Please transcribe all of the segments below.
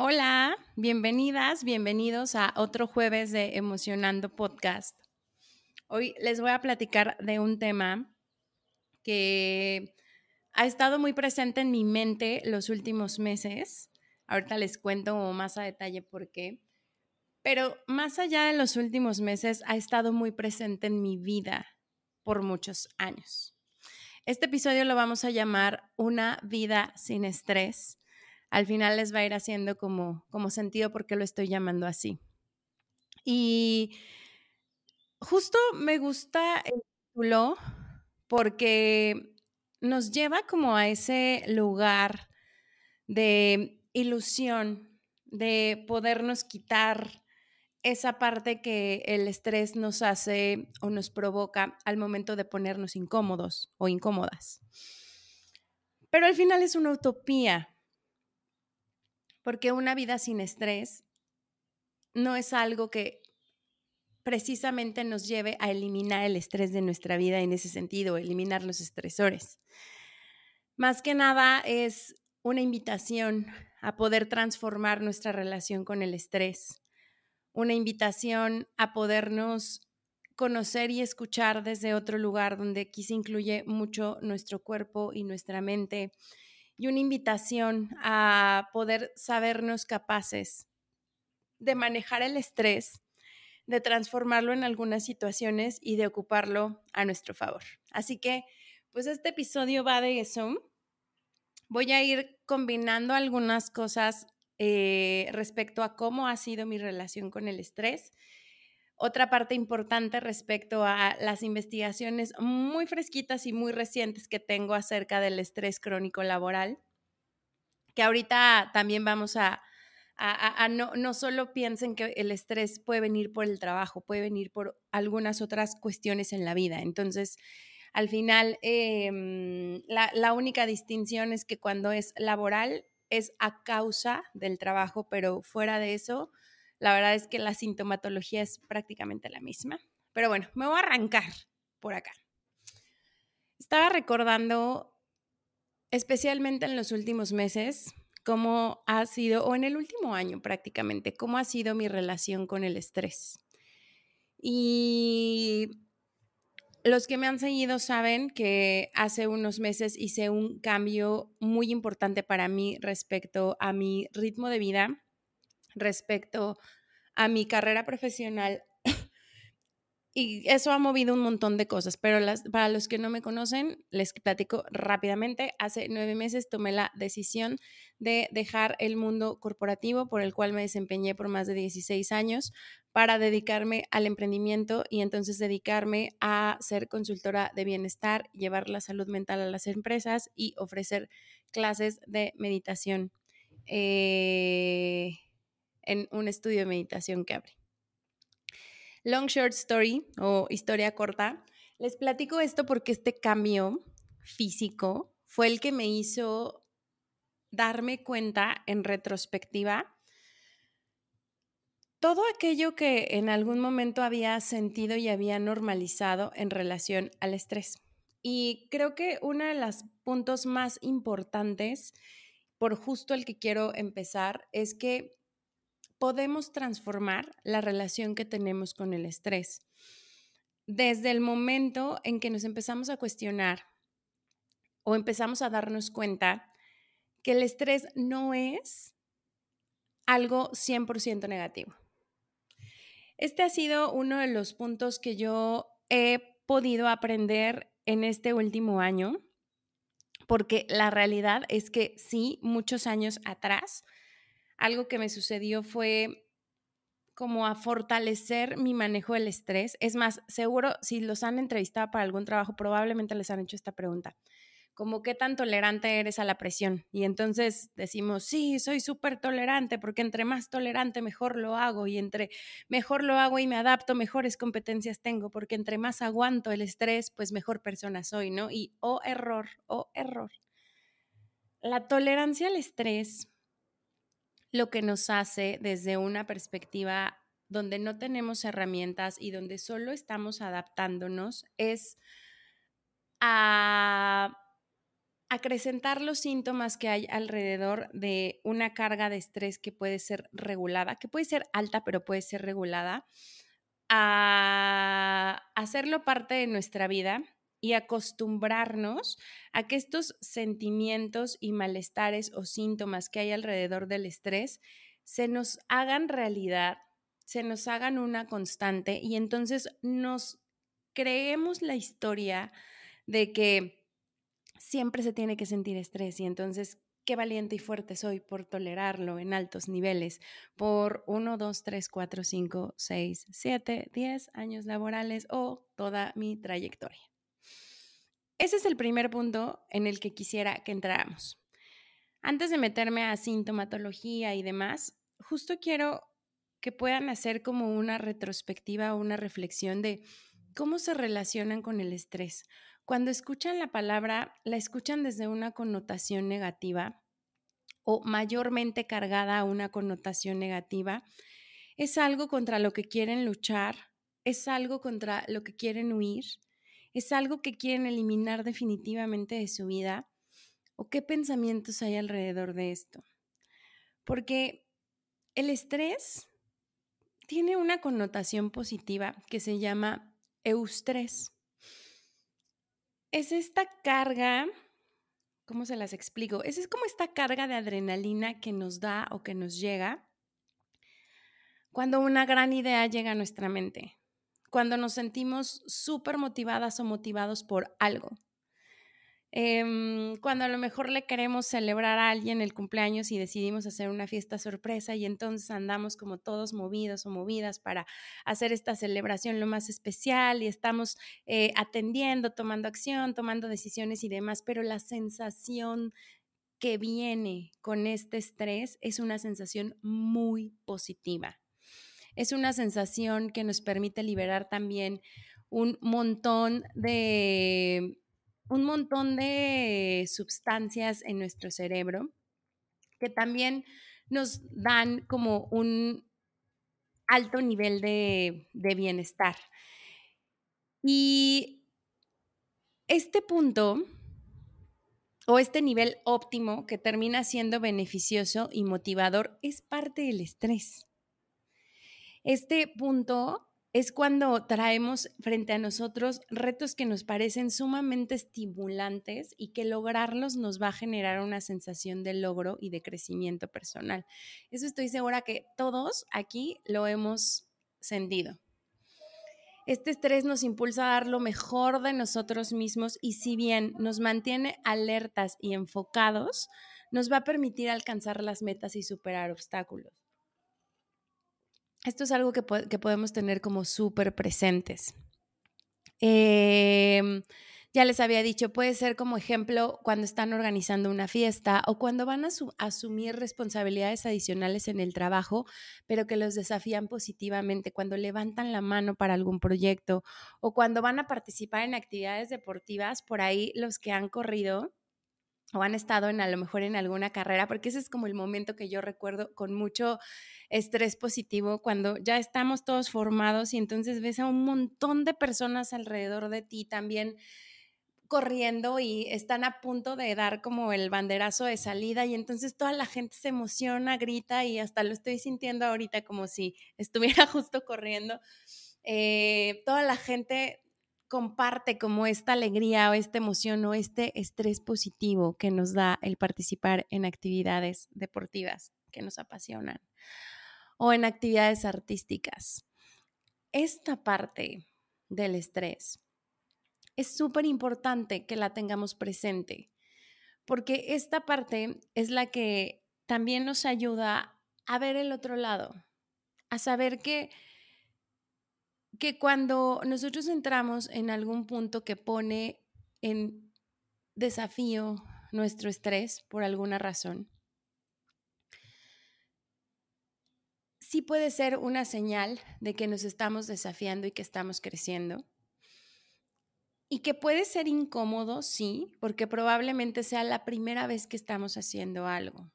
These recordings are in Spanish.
Hola, bienvenidas, bienvenidos a otro jueves de Emocionando Podcast. Hoy les voy a platicar de un tema que ha estado muy presente en mi mente los últimos meses. Ahorita les cuento más a detalle por qué. Pero más allá de los últimos meses, ha estado muy presente en mi vida por muchos años. Este episodio lo vamos a llamar Una vida sin estrés al final les va a ir haciendo como, sentido porque lo estoy llamando así. Y justo me gusta el título porque nos lleva como a ese lugar de ilusión, de podernos quitar esa parte que el estrés nos hace o nos provoca al momento de ponernos incómodos o incómodas. Pero al final es una utopía, porque una vida sin estrés no es algo que precisamente nos lleve a eliminar el estrés de nuestra vida en ese sentido, eliminar los estresores. Más que nada es una invitación a poder transformar nuestra relación con el estrés, una invitación a podernos conocer y escuchar desde otro lugar donde aquí se incluye mucho nuestro cuerpo y nuestra mente, y una invitación a poder sabernos capaces de manejar el estrés, de transformarlo en algunas situaciones y de ocuparlo a nuestro favor. Así que, pues este episodio va de eso. Voy a ir combinando algunas cosas eh, respecto a cómo ha sido mi relación con el estrés otra parte importante respecto a las investigaciones muy fresquitas y muy recientes que tengo acerca del estrés crónico laboral, que ahorita también vamos a, no, no solo piensen que el estrés puede venir por el trabajo, puede venir por algunas otras cuestiones en la vida. Entonces, al final, em, la, la única distinción es que cuando es laboral es a causa del trabajo, pero fuera de eso, la verdad es que la sintomatología es prácticamente la misma. Pero bueno, me voy a arrancar por acá. Estaba recordando, especialmente en los últimos meses, cómo ha sido, o en el último año prácticamente, cómo ha sido mi relación con el estrés. Y los que me han seguido saben que hace unos meses hice un cambio muy importante para mí respecto a mi ritmo de vida respecto a mi carrera profesional y eso ha movido un montón de cosas, pero las, para los que no me conocen, les platico rápidamente. Hace nueve meses tomé la decisión de dejar el mundo corporativo por el cual me desempeñé por más de 16 años para dedicarme al emprendimiento y entonces dedicarme a ser consultora de bienestar, llevar la salud mental a las empresas y ofrecer clases de meditación. Eh, en un estudio de meditación que abre. Long short story o historia corta. Les platico esto porque este cambio físico fue el que me hizo darme cuenta en retrospectiva todo aquello que en algún momento había sentido y había normalizado en relación al estrés. Y creo que uno de los puntos más importantes, por justo el que quiero empezar, es que podemos transformar la relación que tenemos con el estrés. Desde el momento en que nos empezamos a cuestionar o empezamos a darnos cuenta que el estrés no es algo 100% negativo. Este ha sido uno de los puntos que yo he podido aprender en este último año, porque la realidad es que sí, muchos años atrás, algo que me sucedió fue como a fortalecer mi manejo del estrés. Es más, seguro si los han entrevistado para algún trabajo, probablemente les han hecho esta pregunta. como qué tan tolerante eres a la presión. Y entonces decimos, sí, soy súper tolerante, porque entre más tolerante, mejor lo hago. Y entre mejor lo hago y me adapto, mejores competencias tengo, porque entre más aguanto el estrés, pues mejor persona soy, ¿no? Y, oh error, oh error. La tolerancia al estrés lo que nos hace desde una perspectiva donde no tenemos herramientas y donde solo estamos adaptándonos es a acrecentar los síntomas que hay alrededor de una carga de estrés que puede ser regulada, que puede ser alta, pero puede ser regulada, a hacerlo parte de nuestra vida y acostumbrarnos a que estos sentimientos y malestares o síntomas que hay alrededor del estrés se nos hagan realidad, se nos hagan una constante y entonces nos creemos la historia de que siempre se tiene que sentir estrés y entonces qué valiente y fuerte soy por tolerarlo en altos niveles por 1, 2, 3, 4, 5, 6, 7, 10 años laborales o toda mi trayectoria. Ese es el primer punto en el que quisiera que entráramos. Antes de meterme a sintomatología y demás, justo quiero que puedan hacer como una retrospectiva o una reflexión de cómo se relacionan con el estrés cuando escuchan la palabra, la escuchan desde una connotación negativa o mayormente cargada a una connotación negativa, es algo contra lo que quieren luchar, es algo contra lo que quieren huir, es algo que quieren eliminar definitivamente de su vida, o qué pensamientos hay alrededor de esto. Porque el estrés tiene una connotación positiva que se llama eustrés es esta carga, ¿cómo se las explico? Es, es como esta carga de adrenalina que nos da o que nos llega cuando una gran idea llega a nuestra mente, cuando nos sentimos súper motivadas o motivados por algo. Em, cuando a lo mejor le queremos celebrar a alguien el cumpleaños y decidimos hacer una fiesta sorpresa y entonces andamos como todos movidos o movidas para hacer esta celebración lo más especial y estamos eh, atendiendo, tomando acción, tomando decisiones y demás, pero la sensación que viene con este estrés es una sensación muy positiva. Es una sensación que nos permite liberar también un montón de un montón de sustancias en nuestro cerebro que también nos dan como un alto nivel de, bienestar. Y este punto o este nivel óptimo que termina siendo beneficioso y motivador es parte del estrés. Este punto es cuando traemos frente a nosotros retos que nos parecen sumamente estimulantes y que lograrlos nos va a generar una sensación de logro y de crecimiento personal. Eso estoy segura que todos aquí lo hemos sentido. Este estrés nos impulsa a dar lo mejor de nosotros mismos y si bien nos mantiene alertas y enfocados, nos va a permitir alcanzar las metas y superar obstáculos esto es algo que, podemos tener como súper presentes. Em, ya les había dicho, puede ser como ejemplo cuando están organizando una fiesta o cuando van a asumir responsabilidades adicionales en el trabajo, pero que los desafían positivamente, cuando levantan la mano para algún proyecto o cuando van a participar en actividades deportivas, por ahí los que han corrido o han estado en a lo mejor en alguna carrera, porque ese es como el momento que yo recuerdo con mucho estrés positivo, cuando ya estamos todos formados y entonces ves a un montón de personas alrededor de ti también corriendo y están a punto de dar como el banderazo de salida y entonces toda la gente se emociona, grita y hasta lo estoy sintiendo ahorita como si estuviera justo corriendo. Eh, toda la gente comparte como esta alegría o esta emoción o este estrés positivo que nos da el participar en actividades deportivas que nos apasionan o en actividades artísticas. Esta parte del estrés es súper importante que la tengamos presente porque esta parte es la que también nos ayuda a ver el otro lado, a saber que que cuando nosotros entramos en algún punto que pone en desafío nuestro estrés por alguna razón, sí puede ser una señal de que nos estamos desafiando y que estamos creciendo. Y que puede ser incómodo, sí, porque probablemente sea la primera vez que estamos haciendo algo.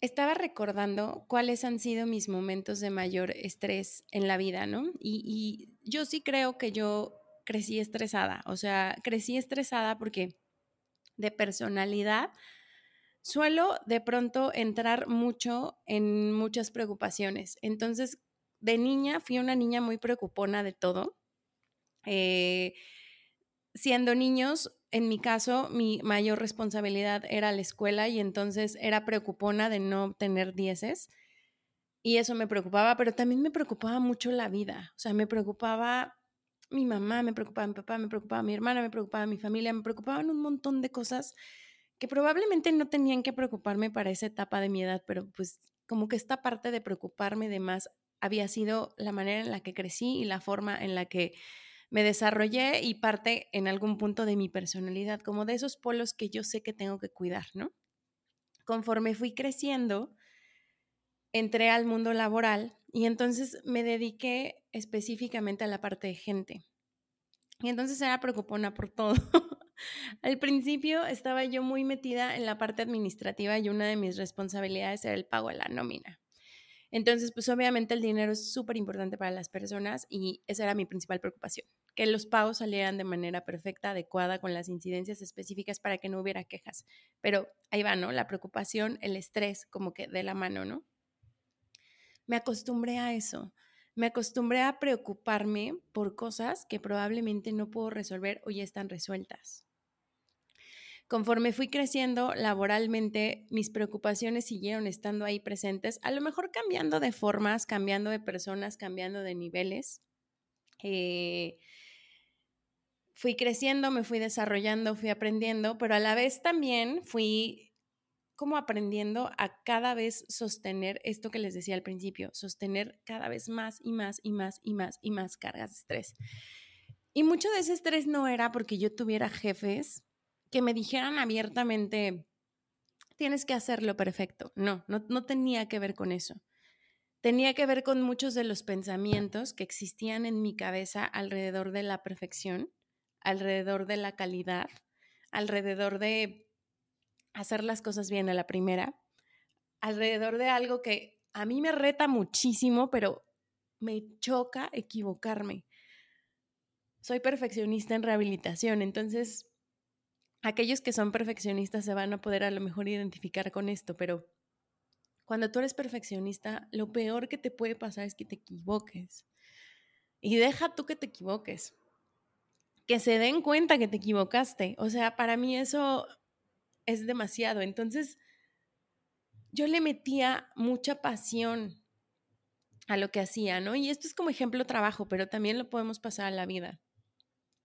Estaba recordando cuáles han sido mis momentos de mayor estrés en la vida, ¿no? Y, yo sí creo que yo crecí estresada, o sea, crecí estresada porque de personalidad suelo de pronto entrar mucho en muchas preocupaciones. Entonces, de niña fui una niña muy preocupona de todo. Eh, siendo niños, en mi caso, mi mayor responsabilidad era la escuela y entonces era preocupona de no tener dieces. Y eso me preocupaba, pero también me preocupaba mucho la vida. O sea, me preocupaba mi mamá, me preocupaba mi papá, me preocupaba mi hermana, me preocupaba mi familia, me preocupaban un montón de cosas que probablemente no tenían que preocuparme para esa etapa de mi edad, pero pues como que esta parte de preocuparme de más había sido la manera en la que crecí y la forma en la que me desarrollé y parte en algún punto de mi personalidad, como de esos polos que yo sé que tengo que cuidar, ¿no? Conforme fui creciendo, entré al mundo laboral y entonces me dediqué específicamente a la parte de gente. Y entonces era preocupona por todo. Al principio estaba yo muy metida en la parte administrativa y una de mis responsabilidades era el pago de la nómina. Entonces, pues obviamente el dinero es súper importante para las personas y esa era mi principal preocupación, que los pagos salieran de manera perfecta, adecuada, con las incidencias específicas para que no hubiera quejas. Pero ahí va, ¿no? La preocupación, el estrés, como que de la mano, ¿no? Me acostumbré a eso me acostumbré a preocuparme por cosas que probablemente no puedo resolver o ya están resueltas. Conforme fui creciendo laboralmente, mis preocupaciones siguieron estando ahí presentes, a lo mejor cambiando de formas, cambiando de personas, cambiando de niveles. Eh, fui creciendo, me fui desarrollando, fui aprendiendo, pero a la vez también fui como aprendiendo a cada vez sostener esto que les decía al principio, sostener cada vez más y más y más y más y más cargas de estrés. Y mucho de ese estrés no era porque yo tuviera jefes que me dijeran abiertamente, tienes que hacerlo perfecto. No, no, no tenía que ver con eso. Tenía que ver con muchos de los pensamientos que existían en mi cabeza alrededor de la perfección, alrededor de la calidad, alrededor de hacer las cosas bien a la primera, alrededor de algo que a mí me reta muchísimo, pero me choca equivocarme. Soy perfeccionista en rehabilitación, entonces aquellos que son perfeccionistas se van a poder a lo mejor identificar con esto, pero cuando tú eres perfeccionista, lo peor que te puede pasar es que te equivoques. Y deja tú que te equivoques. Que se den cuenta que te equivocaste. O sea, para mí eso es demasiado. Entonces, yo le metía mucha pasión a lo que hacía, ¿no? Y esto es como ejemplo trabajo, pero también lo podemos pasar a la vida.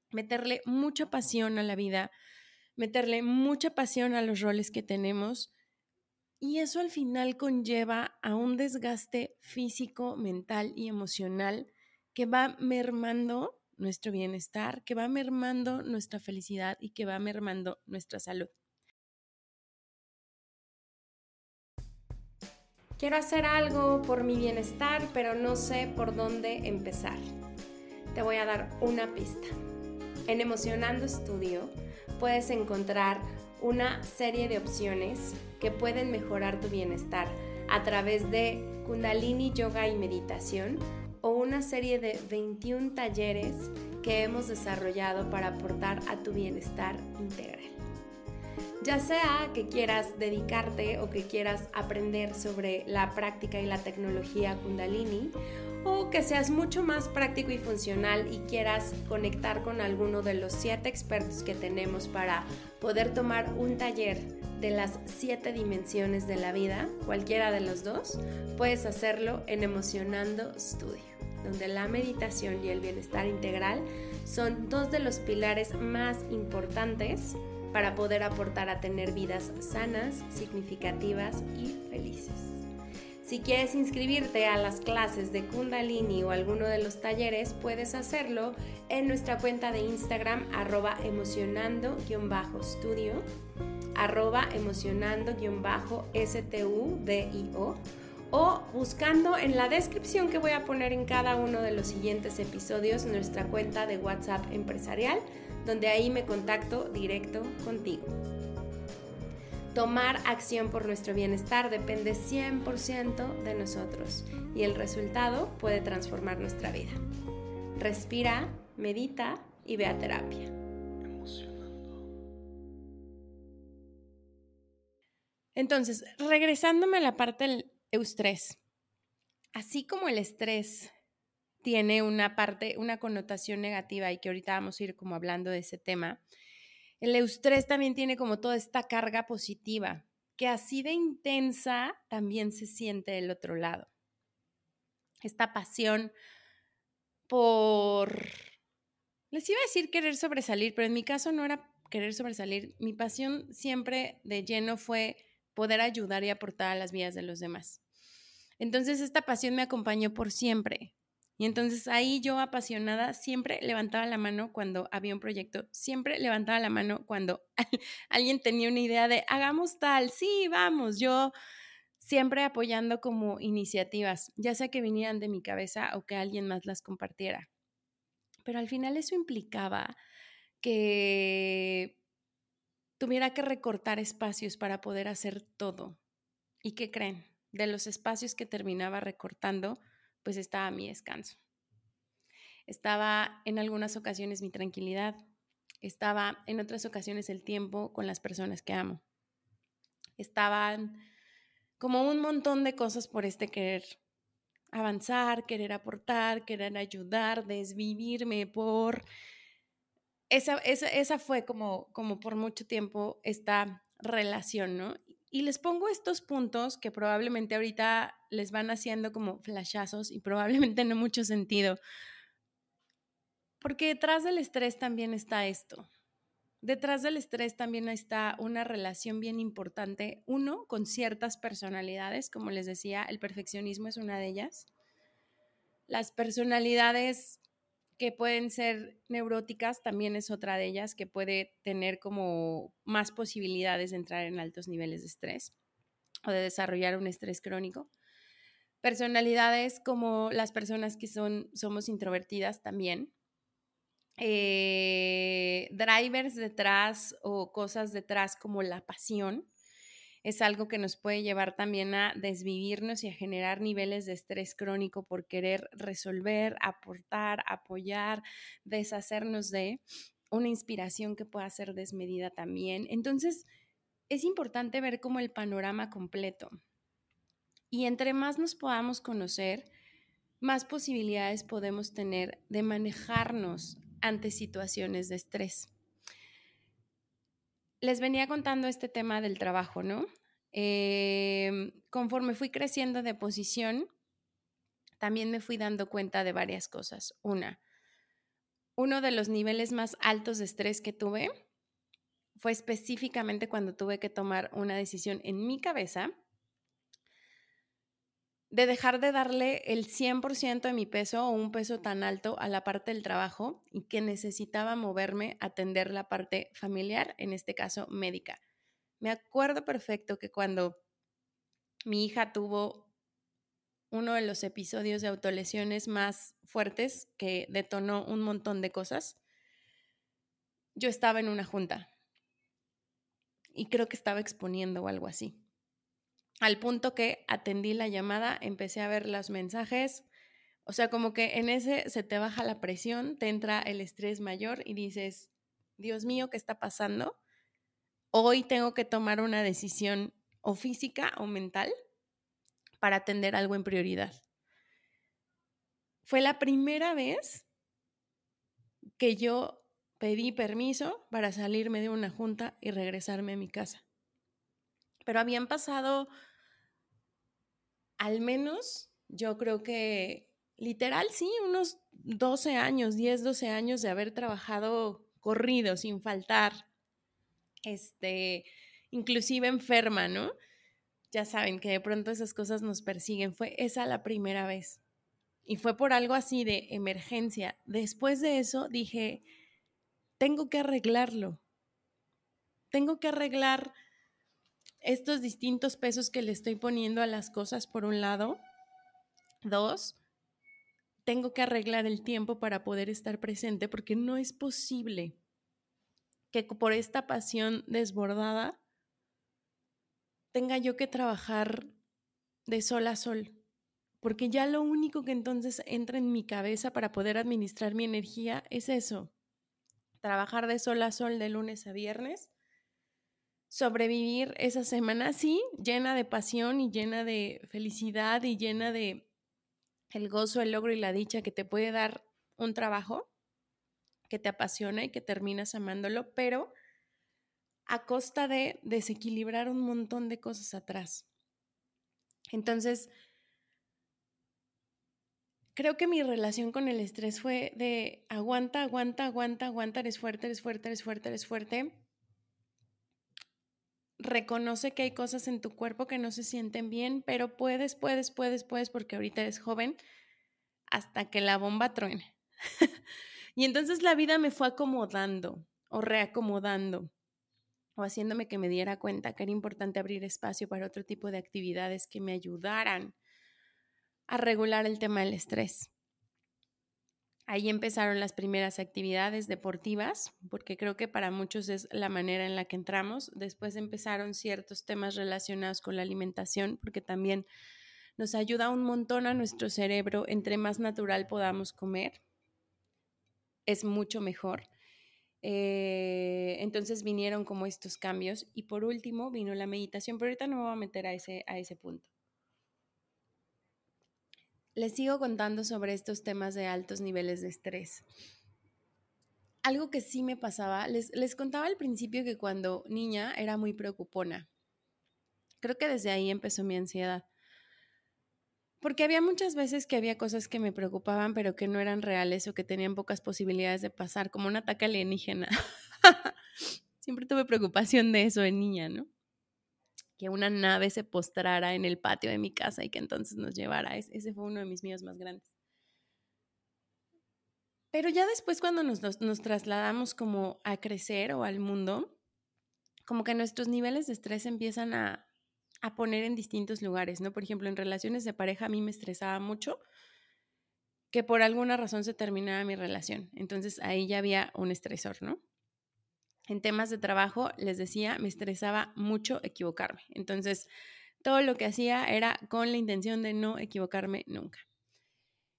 Meterle mucha pasión a la vida, meterle mucha pasión a los roles que tenemos. Y eso al final conlleva a un desgaste físico, mental y emocional que va mermando nuestro bienestar, que va mermando nuestra felicidad y que va mermando nuestra salud. Quiero hacer algo por mi bienestar, pero no sé por dónde empezar. Te voy a dar una pista. En Emocionando Studio puedes encontrar una serie de opciones que pueden mejorar tu bienestar a través de Kundalini Yoga y Meditación o una serie de 21 talleres que hemos desarrollado para aportar a tu bienestar integral. Ya sea que quieras dedicarte o que quieras aprender sobre la práctica y la tecnología kundalini, o que seas mucho más práctico y funcional y quieras conectar con alguno de los siete expertos que tenemos para poder tomar un taller de las siete dimensiones de la vida, cualquiera de los dos, puedes hacerlo en Emocionando Studio, donde la meditación y el bienestar integral son dos de los pilares más importantes para poder aportar a tener vidas sanas, significativas y felices. Si quieres inscribirte a las clases de Kundalini o alguno de los talleres, puedes hacerlo en nuestra cuenta de Instagram arroba emocionando-studio arroba emocionando-studio o buscando en la descripción que voy a poner en cada uno de los siguientes episodios nuestra cuenta de WhatsApp empresarial, donde ahí me contacto directo contigo. Tomar acción por nuestro bienestar depende 100% de nosotros y el resultado puede transformar nuestra vida. Respira, medita y ve a terapia. Entonces, regresándome a la parte del eustrés. Así como el estrés tiene una parte, una connotación negativa y que ahorita vamos a ir como hablando de ese tema, el eustrés también tiene como toda esta carga positiva, que así de intensa también se siente del otro lado. Esta pasión por, les iba a decir querer sobresalir, pero en mi caso no era querer sobresalir. Mi pasión siempre de lleno fue poder ayudar y aportar a las vidas de los demás. Entonces esta pasión me acompañó por siempre. Y entonces ahí yo apasionada siempre levantaba la mano cuando había un proyecto, siempre levantaba la mano cuando alguien tenía una idea de hagamos tal, sí, vamos, yo siempre apoyando como iniciativas, ya sea que vinieran de mi cabeza o que alguien más las compartiera. Pero al final eso implicaba que tuviera que recortar espacios para poder hacer todo. ¿Y qué creen? De los espacios que terminaba recortando, pues estaba mi descanso. Estaba en algunas ocasiones mi tranquilidad, estaba en otras ocasiones el tiempo con las personas que amo. Estaban como un montón de cosas por este querer avanzar, querer aportar, querer ayudar, desvivirme por... Esa, esa, esa fue como, como por mucho tiempo esta relación, ¿no? Y les pongo estos puntos que probablemente ahorita les van haciendo como flashazos y probablemente no mucho sentido. Porque detrás del estrés también está esto. Detrás del estrés también está una relación bien importante, uno, con ciertas personalidades, como les decía, el perfeccionismo es una de ellas. Las personalidades que pueden ser neuróticas también es otra de ellas que puede tener como más posibilidades de entrar en altos niveles de estrés o de desarrollar un estrés crónico. Personalidades como las personas que son, somos introvertidas también. Eh, drivers detrás o cosas detrás como la pasión es algo que nos puede llevar también a desvivirnos y a generar niveles de estrés crónico por querer resolver, aportar, apoyar, deshacernos de una inspiración que pueda ser desmedida también. Entonces, es importante ver como el panorama completo. Y entre más nos podamos conocer, más posibilidades podemos tener de manejarnos ante situaciones de estrés les venía contando este tema del trabajo, ¿no? Em, conforme fui creciendo de posición, también me fui dando cuenta de varias cosas. Una, uno de los niveles más altos de estrés que tuve fue específicamente cuando tuve que tomar una decisión en mi cabeza de dejar de darle el 100% de mi peso o un peso tan alto a la parte del trabajo y que necesitaba moverme a atender la parte familiar, en este caso médica. Me acuerdo perfecto que cuando mi hija tuvo uno de los episodios de autolesiones más fuertes que detonó un montón de cosas, yo estaba en una junta y creo que estaba exponiendo o algo así al punto que atendí la llamada, empecé a ver los mensajes, o sea, como que en ese se te baja la presión, te entra el estrés mayor y dices, Dios mío, ¿qué está pasando? Hoy tengo que tomar una decisión o física o mental para atender algo en prioridad. Fue la primera vez que yo pedí permiso para salirme de una junta y regresarme a mi casa. Pero habían pasado al menos yo creo que literal, sí, unos 12 años, 10, 12 años de haber trabajado corrido, sin faltar, este, inclusive enferma, ¿no? ya saben que de pronto esas cosas nos persiguen. Fue esa la primera vez. Y fue por algo así de emergencia. Después de eso dije, tengo que arreglarlo. Tengo que arreglar estos distintos pesos que le estoy poniendo a las cosas, por un lado. Dos, tengo que arreglar el tiempo para poder estar presente porque no es posible que por esta pasión desbordada tenga yo que trabajar de sol a sol, porque ya lo único que entonces entra en mi cabeza para poder administrar mi energía es eso, trabajar de sol a sol de lunes a viernes, sobrevivir esa semana así, llena de pasión y llena de felicidad y llena de el gozo, el logro y la dicha que te puede dar un trabajo que te apasiona y que terminas amándolo, pero a costa de desequilibrar un montón de cosas atrás. Entonces, creo que mi relación con el estrés fue de aguanta, aguanta, aguanta, aguanta, eres fuerte, eres fuerte, eres fuerte, eres fuerte. Reconoce que hay cosas en tu cuerpo que no se sienten bien, pero puedes, puedes, puedes, puedes, porque ahorita eres joven, hasta que la bomba truene. y entonces la vida me fue acomodando o reacomodando o haciéndome que me diera cuenta que era importante abrir espacio para otro tipo de actividades que me ayudaran a regular el tema del estrés. Ahí empezaron las primeras actividades deportivas, porque creo que para muchos es la manera en la que entramos. Después empezaron ciertos temas relacionados con la alimentación, porque también nos ayuda un montón a nuestro cerebro. Entre más natural podamos comer, es mucho mejor. Eh, entonces vinieron como estos cambios y por último vino la meditación, pero ahorita no me voy a meter a ese, a ese punto. Les sigo contando sobre estos temas de altos niveles de estrés. Algo que sí me pasaba, les, les contaba al principio que cuando niña era muy preocupona. Creo que desde ahí empezó mi ansiedad. Porque había muchas veces que había cosas que me preocupaban, pero que no eran reales o que tenían pocas posibilidades de pasar, como un ataque alienígena. Siempre tuve preocupación de eso de niña, ¿no? Que una nave se postrara en el patio de mi casa y que entonces nos llevara. Ese fue uno de mis miedos más grandes. Pero ya después cuando nos, trasladamos como a crecer o al mundo, como que nuestros niveles de estrés empiezan a, a poner en distintos lugares, ¿no? Por ejemplo, en relaciones de pareja a mí me estresaba mucho que por alguna razón se terminara mi relación. Entonces ahí ya había un estresor, ¿no? En temas de trabajo, les decía, me estresaba mucho equivocarme. Entonces, todo lo que hacía era con la intención de no equivocarme nunca.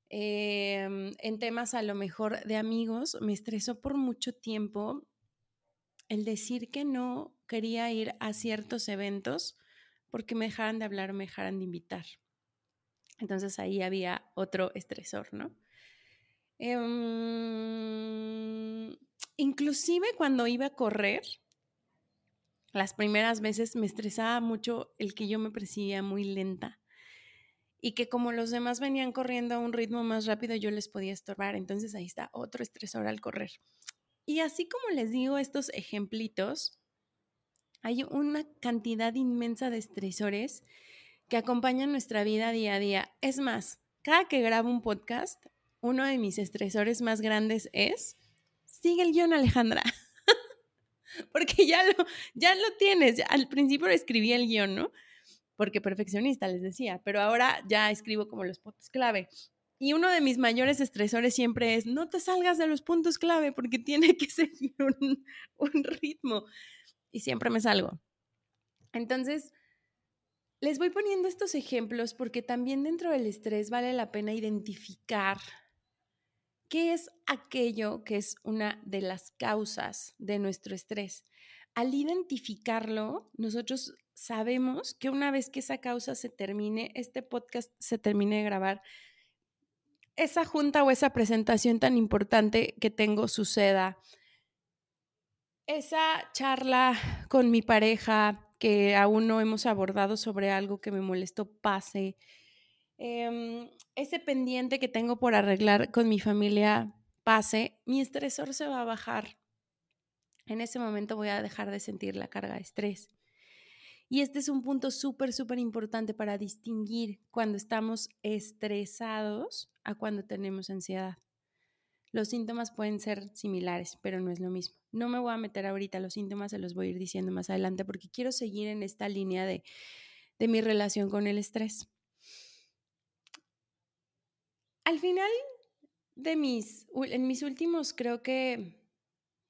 Em, en temas a lo mejor de amigos, me estresó por mucho tiempo el decir que no quería ir a ciertos eventos porque me dejaran de hablar, me dejaran de invitar. Entonces ahí había otro estresor, ¿no? Em, inclusive cuando iba a correr, las primeras veces me estresaba mucho el que yo me percibía muy lenta y que como los demás venían corriendo a un ritmo más rápido, yo les podía estorbar. Entonces ahí está otro estresor al correr. Y así como les digo estos ejemplitos, hay una cantidad inmensa de estresores que acompañan nuestra vida día a día. Es más, cada que grabo un podcast, uno de mis estresores más grandes es, sigue el guion Alejandra, porque ya lo, ya lo tienes. Al principio escribí el guion, ¿no? Porque perfeccionista, les decía, pero ahora ya escribo como los puntos clave. Y uno de mis mayores estresores siempre es, no te salgas de los puntos clave porque tiene que seguir un, un ritmo y siempre me salgo. Entonces, les voy poniendo estos ejemplos porque también dentro del estrés vale la pena identificar qué es aquello que es una de las causas de nuestro estrés. Al identificarlo, nosotros sabemos que una vez que esa causa se termine, este podcast se termine de grabar, esa junta o esa presentación tan importante que tengo suceda, esa charla con mi pareja que aún no hemos abordado sobre algo que me molestó pase, em, ese pendiente que tengo por arreglar con mi familia pase, mi estresor se va a bajar. En ese momento voy a dejar de sentir la carga de estrés. Y este es un punto súper, súper importante para distinguir cuando estamos estresados a cuando tenemos ansiedad. Los síntomas pueden ser similares, pero no es lo mismo. No me voy a meter ahorita los síntomas, se los voy a ir diciendo más adelante porque quiero seguir en esta línea de, de mi relación con el estrés. Al final de mis, en mis últimos, creo que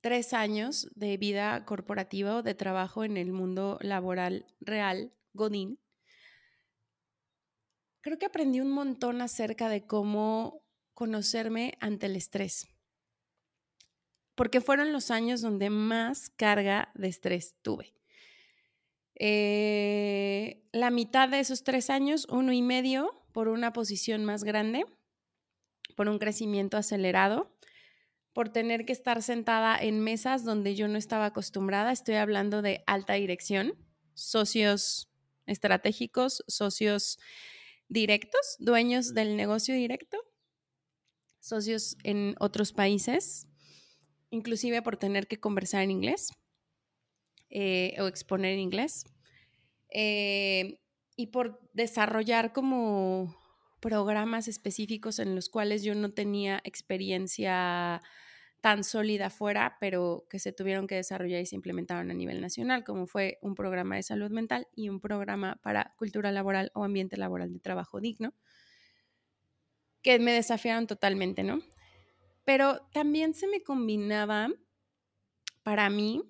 tres años de vida corporativa o de trabajo en el mundo laboral real, Godín, creo que aprendí un montón acerca de cómo conocerme ante el estrés. Porque fueron los años donde más carga de estrés tuve. Eh, la mitad de esos tres años, uno y medio, por una posición más grande, por un crecimiento acelerado, por tener que estar sentada en mesas donde yo no estaba acostumbrada. Estoy hablando de alta dirección, socios estratégicos, socios directos, dueños del negocio directo, socios en otros países, inclusive por tener que conversar en inglés eh, o exponer en inglés, eh, y por desarrollar como programas específicos en los cuales yo no tenía experiencia tan sólida fuera, pero que se tuvieron que desarrollar y se implementaron a nivel nacional, como fue un programa de salud mental y un programa para cultura laboral o ambiente laboral de trabajo digno, que me desafiaron totalmente, ¿no? Pero también se me combinaba para mí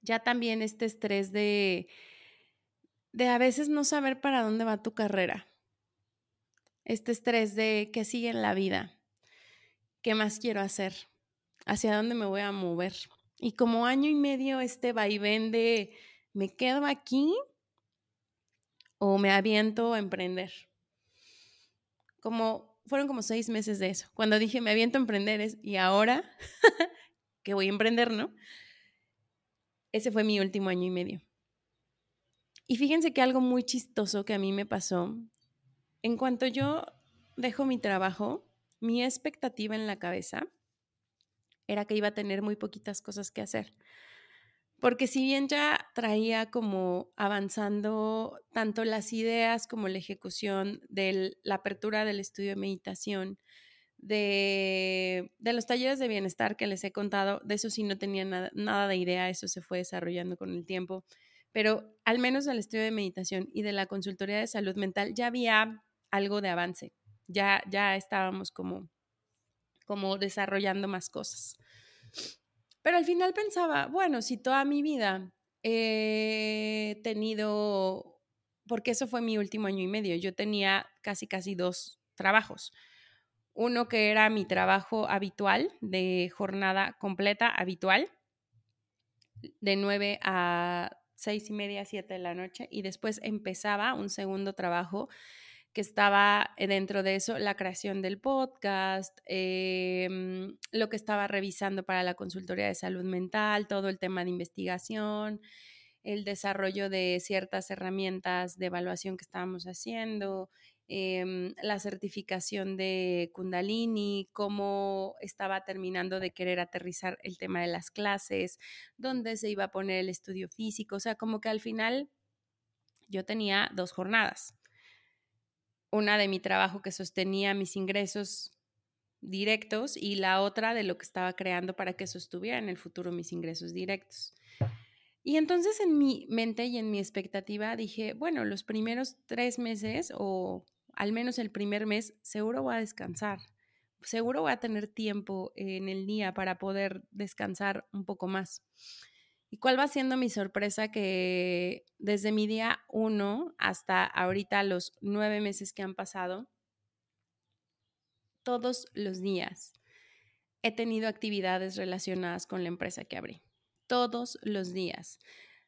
ya también este estrés de, de a veces no saber para dónde va tu carrera este estrés de qué sigue en la vida, qué más quiero hacer, hacia dónde me voy a mover. Y como año y medio este vaivén de me quedo aquí o me aviento a emprender. Como fueron como seis meses de eso. Cuando dije me aviento a emprender es, y ahora que voy a emprender, ¿no? Ese fue mi último año y medio. Y fíjense que algo muy chistoso que a mí me pasó en cuanto yo dejo mi trabajo, mi expectativa en la cabeza era que iba a tener muy poquitas cosas que hacer. Porque si bien ya traía como avanzando tanto las ideas como la ejecución de la apertura del estudio de meditación, de, los talleres de bienestar que les he contado, de eso sí no tenía nada, nada de idea, eso se fue desarrollando con el tiempo, pero al menos del estudio de meditación y de la consultoría de salud mental ya había algo de avance. Ya, ya estábamos como, como desarrollando más cosas. Pero al final pensaba, bueno, si toda mi vida he tenido, porque eso fue mi último año y medio, yo tenía casi, casi dos trabajos. Uno que era mi trabajo habitual, de jornada completa habitual, de 9 a seis y media, siete de la noche, y después empezaba un segundo trabajo que estaba eh, dentro de eso la creación del podcast, em, lo que estaba revisando para la consultoría de salud mental, todo el tema de investigación, el desarrollo de ciertas herramientas de evaluación que estábamos haciendo, em, la certificación de Kundalini, cómo estaba terminando de querer aterrizar el tema de las clases, dónde se iba a poner el estudio físico, o sea, como que al final yo tenía dos jornadas una de mi trabajo que sostenía mis ingresos directos y la otra de lo que estaba creando para que sostuviera en el futuro mis ingresos directos. Y entonces en mi mente y en mi expectativa dije, bueno, los primeros tres meses o al menos el primer mes seguro voy a descansar, seguro voy a tener tiempo en el día para poder descansar un poco más. ¿Y cuál va siendo mi sorpresa? Que desde mi día uno hasta ahorita los nueve meses que han pasado, todos los días he tenido actividades relacionadas con la empresa que abrí. Todos los días.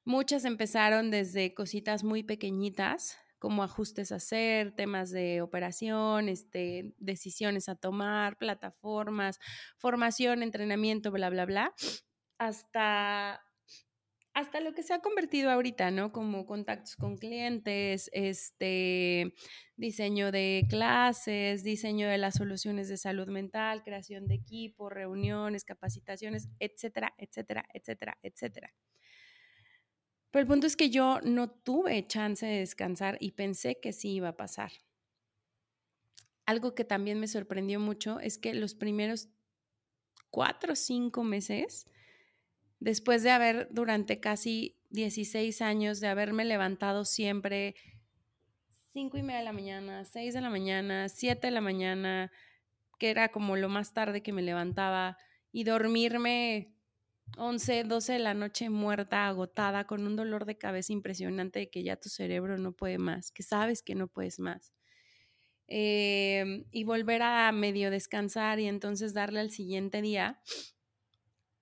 Muchas empezaron desde cositas muy pequeñitas, como ajustes a hacer, temas de operación, este, decisiones a tomar, plataformas, formación, entrenamiento, bla, bla, bla, hasta hasta lo que se ha convertido ahorita, ¿no? Como contactos con clientes, este diseño de clases, diseño de las soluciones de salud mental, creación de equipo, reuniones, capacitaciones, etcétera, etcétera, etcétera, etcétera. Pero el punto es que yo no tuve chance de descansar y pensé que sí iba a pasar. Algo que también me sorprendió mucho es que los primeros cuatro o cinco meses, después de haber durante casi 16 años, de haberme levantado siempre cinco y media de la mañana, seis de la mañana, siete de la mañana, que era como lo más tarde que me levantaba, y dormirme 11, 12 de la noche muerta, agotada, con un dolor de cabeza impresionante de que ya tu cerebro no puede más, que sabes que no puedes más. Em, y volver a medio descansar y entonces darle al siguiente día,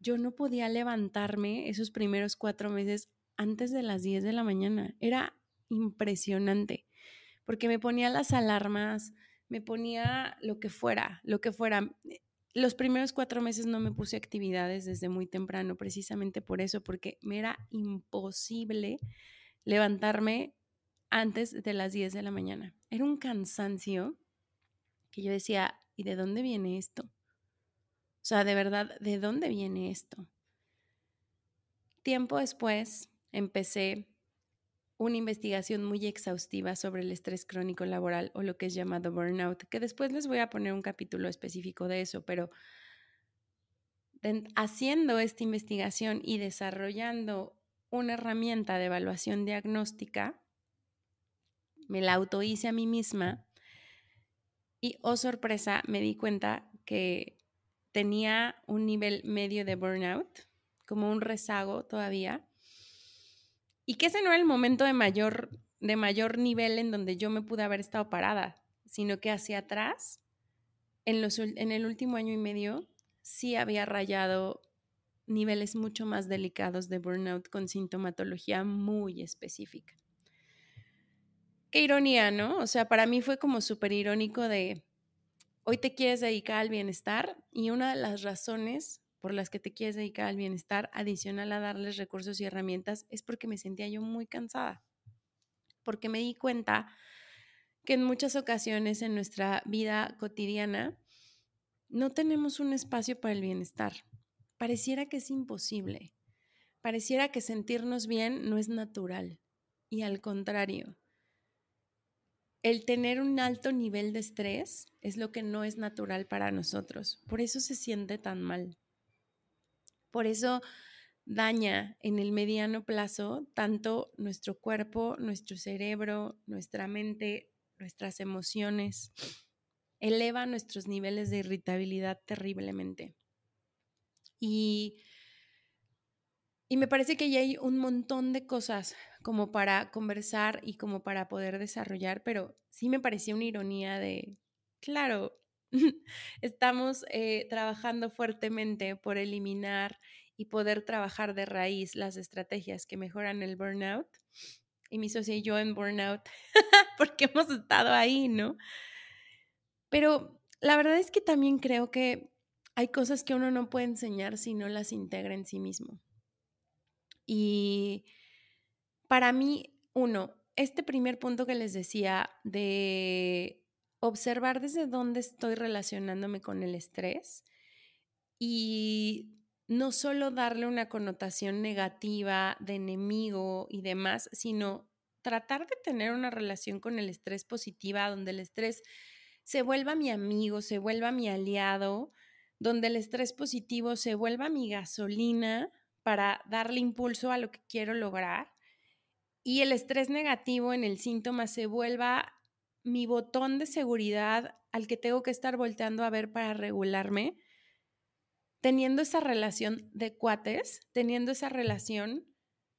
yo no podía levantarme esos primeros cuatro meses antes de las 10 de la mañana. Era impresionante, porque me ponía las alarmas, me ponía lo que fuera, lo que fuera los primeros cuatro meses no me puse actividades desde muy temprano, precisamente por eso, porque me era imposible levantarme antes de las 10 de la mañana. Era un cansancio que yo decía, ¿y de dónde viene esto? O sea, de verdad, ¿de dónde viene esto? Tiempo después empecé una investigación muy exhaustiva sobre el estrés crónico laboral o lo que es llamado burnout, que después les voy a poner un capítulo específico de eso, pero haciendo esta investigación y desarrollando una herramienta de evaluación diagnóstica, me la auto hice a mí misma y, oh sorpresa, me di cuenta que tenía un nivel medio de burnout, como un rezago todavía, y que ese no era el momento de mayor, de mayor nivel en donde yo me pude haber estado parada, sino que hacia atrás, en, los, en el último año y medio, sí había rayado niveles mucho más delicados de burnout con sintomatología muy específica. Qué ironía, ¿no? O sea, para mí fue como súper irónico de, hoy te quieres dedicar al bienestar y una de las razones por las que te quieres dedicar al bienestar, adicional a darles recursos y herramientas, es porque me sentía yo muy cansada, porque me di cuenta que en muchas ocasiones en nuestra vida cotidiana no tenemos un espacio para el bienestar. Pareciera que es imposible, pareciera que sentirnos bien no es natural y al contrario. El tener un alto nivel de estrés es lo que no es natural para nosotros. Por eso se siente tan mal. Por eso daña en el mediano plazo tanto nuestro cuerpo, nuestro cerebro, nuestra mente, nuestras emociones. Eleva nuestros niveles de irritabilidad terriblemente. Y, y me parece que ya hay un montón de cosas como para conversar y como para poder desarrollar, pero sí me parecía una ironía de, claro, estamos eh, trabajando fuertemente por eliminar y poder trabajar de raíz las estrategias que mejoran el burnout. Y mi socia y yo en burnout, porque hemos estado ahí, ¿no? Pero la verdad es que también creo que hay cosas que uno no puede enseñar si no las integra en sí mismo. Y para mí, uno, este primer punto que les decía de observar desde dónde estoy relacionándome con el estrés y no solo darle una connotación negativa de enemigo y demás, sino tratar de tener una relación con el estrés positiva, donde el estrés se vuelva mi amigo, se vuelva mi aliado, donde el estrés positivo se vuelva mi gasolina para darle impulso a lo que quiero lograr y el estrés negativo en el síntoma se vuelva mi botón de seguridad al que tengo que estar volteando a ver para regularme, teniendo esa relación de cuates, teniendo esa relación,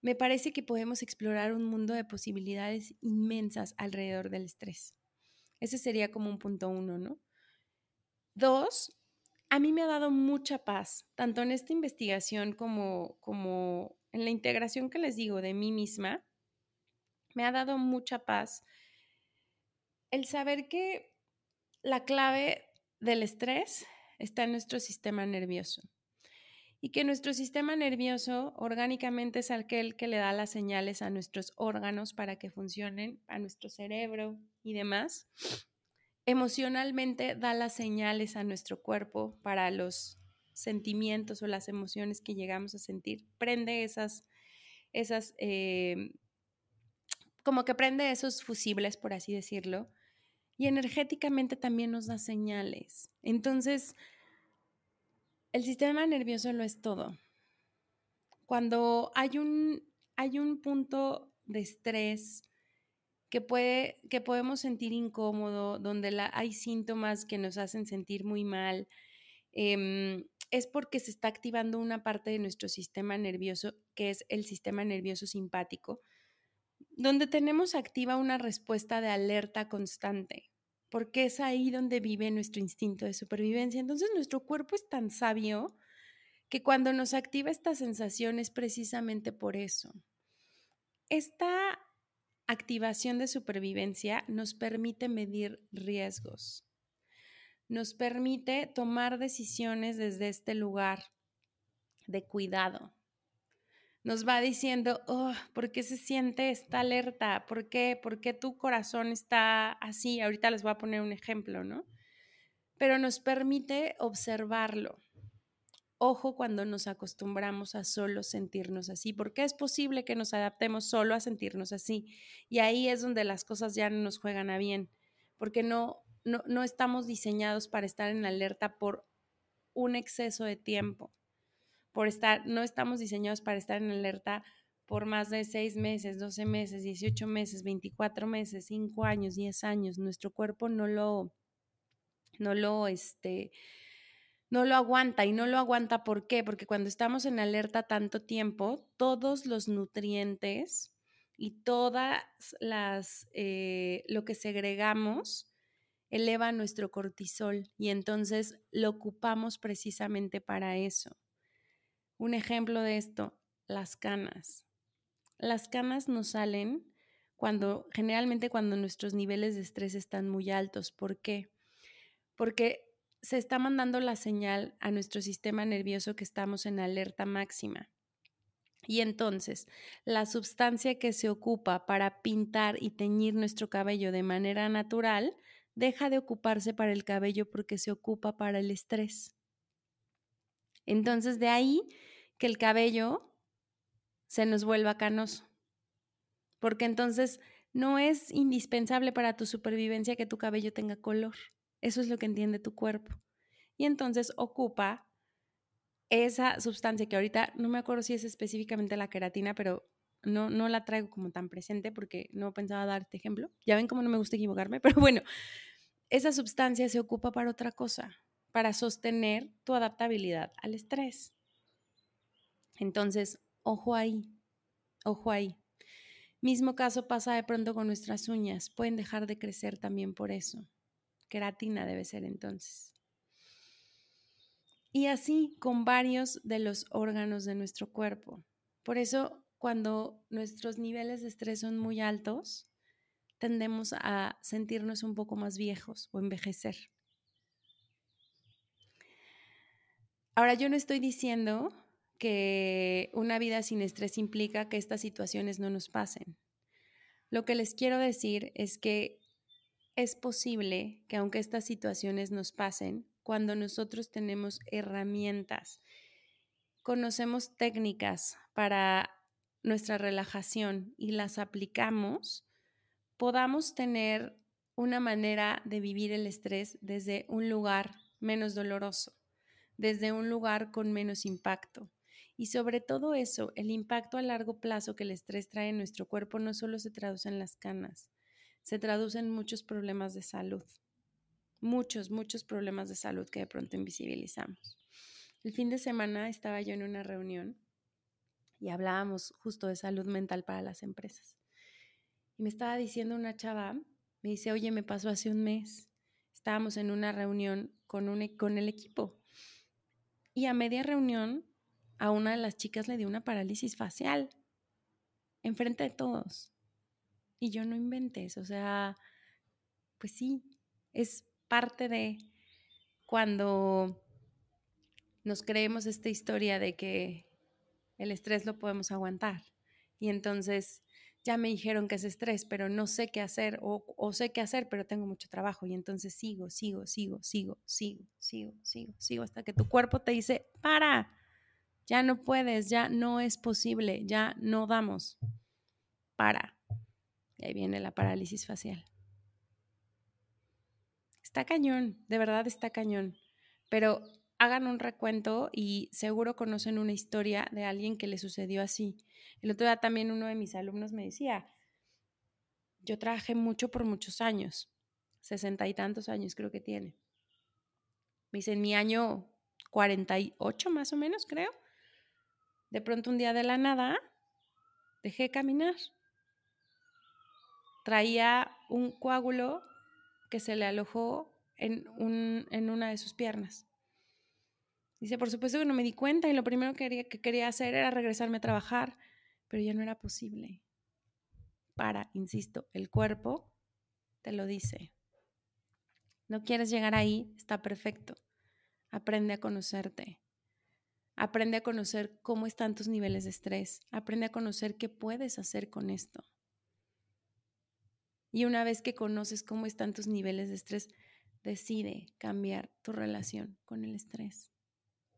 me parece que podemos explorar un mundo de posibilidades inmensas alrededor del estrés. Ese sería como un punto uno, ¿no? Dos, a mí me ha dado mucha paz, tanto en esta investigación como, como en la integración que les digo de mí misma, me ha dado mucha paz el saber que la clave del estrés está en nuestro sistema nervioso y que nuestro sistema nervioso orgánicamente es aquel que le da las señales a nuestros órganos para que funcionen, a nuestro cerebro y demás. Emocionalmente da las señales a nuestro cuerpo para los sentimientos o las emociones que llegamos a sentir, prende esas, esas, eh, como que prende esos fusibles, por así decirlo, y energéticamente también nos da señales. Entonces, el sistema nervioso lo es todo. Cuando hay un, hay un punto de estrés que, puede, que podemos sentir incómodo, donde hay síntomas que nos hacen sentir muy mal, em, es porque se está activando una parte de nuestro sistema nervioso, que es el sistema nervioso simpático, donde tenemos activa una respuesta de alerta constante, porque es ahí donde vive nuestro instinto de supervivencia. Entonces nuestro cuerpo es tan sabio que cuando nos activa esta sensación es precisamente por eso. Esta activación de supervivencia nos permite medir riesgos, nos permite tomar decisiones desde este lugar de cuidado. Nos va diciendo, oh, ¿por qué se siente esta alerta? ¿Por qué? ¿Por qué tu corazón está así? Ahorita les voy a poner un ejemplo, ¿no? Pero nos permite observarlo. Ojo cuando nos acostumbramos a solo sentirnos así, porque es posible que nos adaptemos solo a sentirnos así. Y ahí es donde las cosas ya no nos juegan a bien, porque no, no, no estamos diseñados para estar en alerta por un exceso de tiempo, por estar, no estamos diseñados para estar en alerta por más de seis meses, 12 meses, 18 meses, 24 meses, 5 años, 10 años. Nuestro cuerpo no lo, no lo, este, no lo aguanta y no lo aguanta ¿por qué? Porque cuando estamos en alerta tanto tiempo, todos los nutrientes y todas las eh, lo que segregamos eleva nuestro cortisol y entonces lo ocupamos precisamente para eso. Un ejemplo de esto, las canas. Las canas nos salen cuando generalmente cuando nuestros niveles de estrés están muy altos. ¿Por qué? Porque se está mandando la señal a nuestro sistema nervioso que estamos en alerta máxima. Y entonces, la sustancia que se ocupa para pintar y teñir nuestro cabello de manera natural deja de ocuparse para el cabello porque se ocupa para el estrés. Entonces, de ahí que el cabello se nos vuelva canoso. Porque entonces no es indispensable para tu supervivencia que tu cabello tenga color. Eso es lo que entiende tu cuerpo. Y entonces ocupa esa sustancia que ahorita no me acuerdo si es específicamente la queratina, pero no, no la traigo como tan presente porque no pensaba darte ejemplo. Ya ven cómo no me gusta equivocarme, pero bueno, esa sustancia se ocupa para otra cosa, para sostener tu adaptabilidad al estrés. Entonces, ojo ahí, ojo ahí. Mismo caso pasa de pronto con nuestras uñas, pueden dejar de crecer también por eso. Queratina debe ser entonces. Y así con varios de los órganos de nuestro cuerpo. Por eso, cuando nuestros niveles de estrés son muy altos, tendemos a sentirnos un poco más viejos o envejecer. Ahora, yo no estoy diciendo que una vida sin estrés implica que estas situaciones no nos pasen. Lo que les quiero decir es que es posible que aunque estas situaciones nos pasen, cuando nosotros tenemos herramientas, conocemos técnicas para nuestra relajación y las aplicamos, podamos tener una manera de vivir el estrés desde un lugar menos doloroso, desde un lugar con menos impacto. Y sobre todo eso, el impacto a largo plazo que el estrés trae en nuestro cuerpo no solo se traduce en las canas, se traducen muchos problemas de salud. Muchos, muchos problemas de salud que de pronto invisibilizamos. El fin de semana estaba yo en una reunión y hablábamos justo de salud mental para las empresas. Y me estaba diciendo una chava, me dice, oye, me pasó hace un mes. Estábamos en una reunión con, un, e, con el equipo. Y a media reunión, a una de las chicas le dio una parálisis facial, enfrente de todos. Y yo no inventes, o sea, pues sí, es parte de cuando nos creemos esta historia de que el estrés lo podemos aguantar. Y entonces ya me dijeron que es estrés, pero no sé qué hacer, o, sé qué hacer, pero tengo mucho trabajo. Y entonces sigo, sigo, sigo, sigo, sigo, sigo, sigo, sigo, hasta que tu cuerpo te dice, para, ya no puedes, ya no es posible, ya no damos. Para. Y ahí viene la parálisis facial. Está cañón, de verdad está cañón. Pero hagan un recuento y seguro conocen una historia de alguien que le sucedió así. El otro día también uno de mis alumnos me decía, yo trabajé mucho por muchos años, sesenta y tantos años creo que tiene. Me dice, en mi año 48 más o menos, creo, de pronto un día de la nada, dejé de caminar. Traía un coágulo que se le alojó en, un, en una de sus piernas. Dice, por supuesto que no me di cuenta y lo primero que quería, que quería hacer era regresarme a trabajar, pero ya no era posible. Para, insisto, el cuerpo te lo dice. No quieres llegar ahí, está perfecto. Aprende a conocerte. Aprende a conocer cómo están tus niveles de estrés. Aprende a conocer qué puedes hacer con esto. Y una vez que conoces cómo están tus niveles de estrés, decide cambiar tu relación con el estrés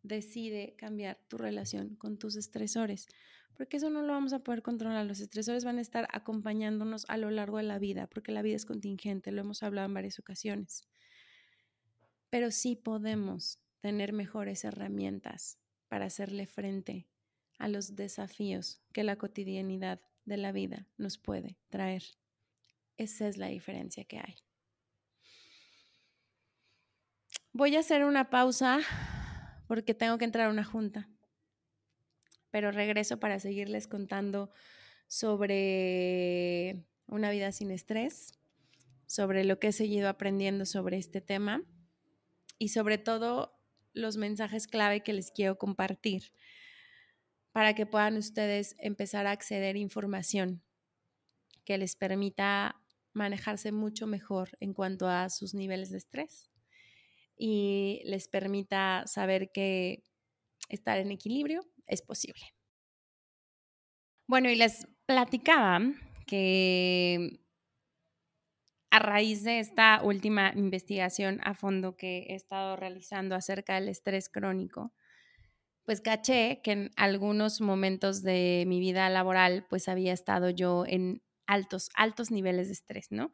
decide cambiar tu relación con tus estresores, porque eso no lo vamos a poder controlar. Los estresores van a estar acompañándonos a lo largo de la vida, porque la vida es contingente, lo hemos hablado en varias ocasiones. Pero sí podemos tener mejores herramientas para hacerle frente a los desafíos que la cotidianidad de la vida nos puede traer. Esa es la diferencia que hay. Voy a hacer una pausa porque tengo que entrar a una junta. Pero regreso para seguirles contando sobre una vida sin estrés, sobre lo que he seguido aprendiendo sobre este tema y sobre todo los mensajes clave que les quiero compartir para que puedan ustedes empezar a acceder a información que les permita manejarse mucho mejor en cuanto a sus niveles de estrés y les permita saber que estar en equilibrio es posible. Bueno, y les platicaba que a raíz de esta última investigación a fondo que he estado realizando acerca del estrés crónico, pues caché que en algunos momentos de mi vida laboral pues había estado yo en altos, altos niveles de estrés, ¿no?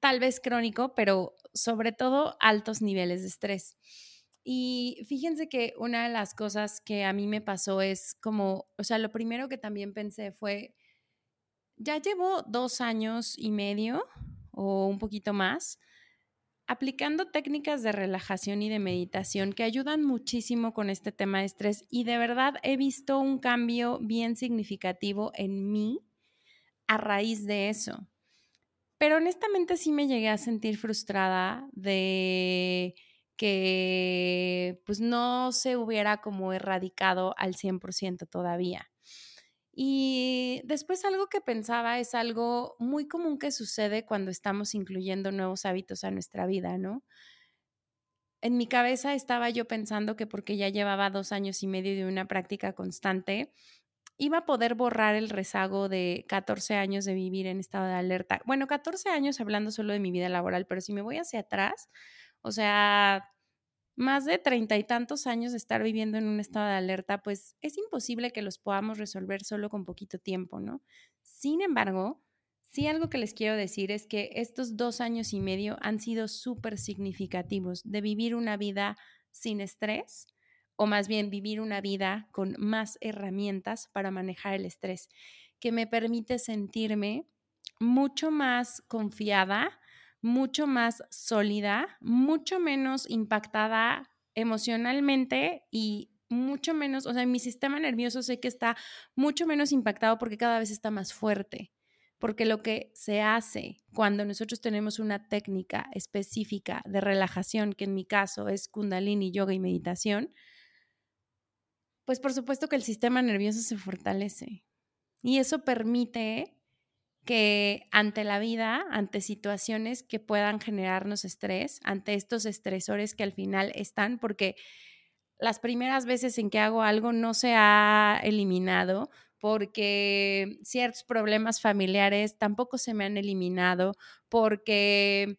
Tal vez crónico, pero sobre todo altos niveles de estrés. Y fíjense que una de las cosas que a mí me pasó es como, o sea, lo primero que también pensé fue, ya llevo dos años y medio o un poquito más aplicando técnicas de relajación y de meditación que ayudan muchísimo con este tema de estrés y de verdad he visto un cambio bien significativo en mí a raíz de eso. Pero honestamente sí me llegué a sentir frustrada de que pues no se hubiera como erradicado al 100% todavía. Y después algo que pensaba es algo muy común que sucede cuando estamos incluyendo nuevos hábitos a nuestra vida, ¿no? En mi cabeza estaba yo pensando que porque ya llevaba dos años y medio de una práctica constante, iba a poder borrar el rezago de 14 años de vivir en estado de alerta. Bueno, 14 años hablando solo de mi vida laboral, pero si me voy hacia atrás, o sea, más de treinta y tantos años de estar viviendo en un estado de alerta, pues es imposible que los podamos resolver solo con poquito tiempo, ¿no? Sin embargo, sí algo que les quiero decir es que estos dos años y medio han sido súper significativos de vivir una vida sin estrés, o más bien vivir una vida con más herramientas para manejar el estrés, que me permite sentirme mucho más confiada, mucho más sólida, mucho menos impactada emocionalmente y mucho menos, o sea, mi sistema nervioso sé que está mucho menos impactado porque cada vez está más fuerte. Porque lo que se hace cuando nosotros tenemos una técnica específica de relajación, que en mi caso es kundalini, yoga y meditación, pues por supuesto que el sistema nervioso se fortalece. Y eso permite que ante la vida, ante situaciones que puedan generarnos estrés, ante estos estresores que al final están, porque las primeras veces en que hago algo no se ha eliminado, porque ciertos problemas familiares tampoco se me han eliminado, porque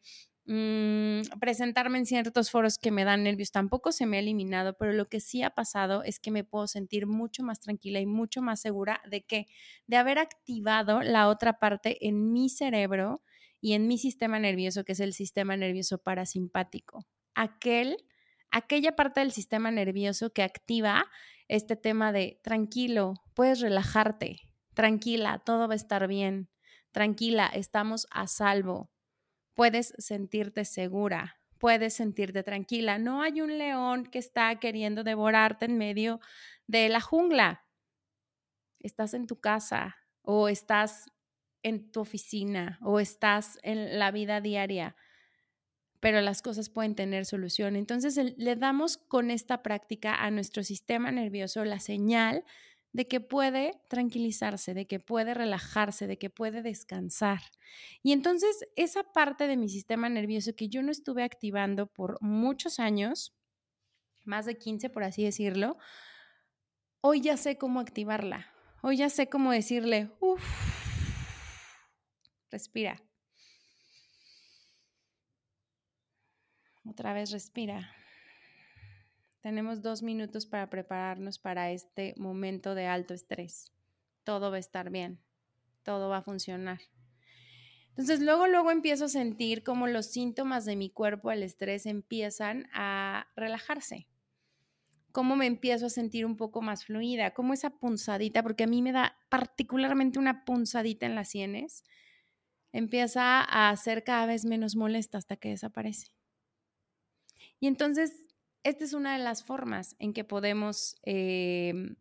mm, presentarme en ciertos foros que me dan nervios tampoco se me ha eliminado, pero lo que sí ha pasado es que me puedo sentir mucho más tranquila y mucho más segura de que, de haber activado la otra parte en mi cerebro y en mi sistema nervioso, que es el sistema nervioso parasimpático. Aquel, aquella parte del sistema nervioso que activa este tema de tranquilo, puedes relajarte, tranquila, todo va a estar bien, tranquila, estamos a salvo puedes sentirte segura, puedes sentirte tranquila. No hay un león que está queriendo devorarte en medio de la jungla. Estás en tu casa o estás en tu oficina o estás en la vida diaria, pero las cosas pueden tener solución. Entonces le damos con esta práctica a nuestro sistema nervioso la señal de que puede tranquilizarse, de que puede relajarse, de que puede descansar. Y entonces esa parte de mi sistema nervioso que yo no estuve activando por muchos años, más de 15 por así decirlo, hoy ya sé cómo activarla. Hoy ya sé cómo decirle, uff, respira. Otra vez respira. Tenemos dos minutos para prepararnos para este momento de alto estrés. Todo va a estar bien, todo va a funcionar. Entonces, luego, luego empiezo a sentir como los síntomas de mi cuerpo al estrés empiezan a relajarse. Cómo me empiezo a sentir un poco más fluida, como esa punzadita, porque a mí me da particularmente una punzadita en las sienes, empieza a ser cada vez menos molesta hasta que desaparece. Y entonces esta es una de las formas en que podemos em,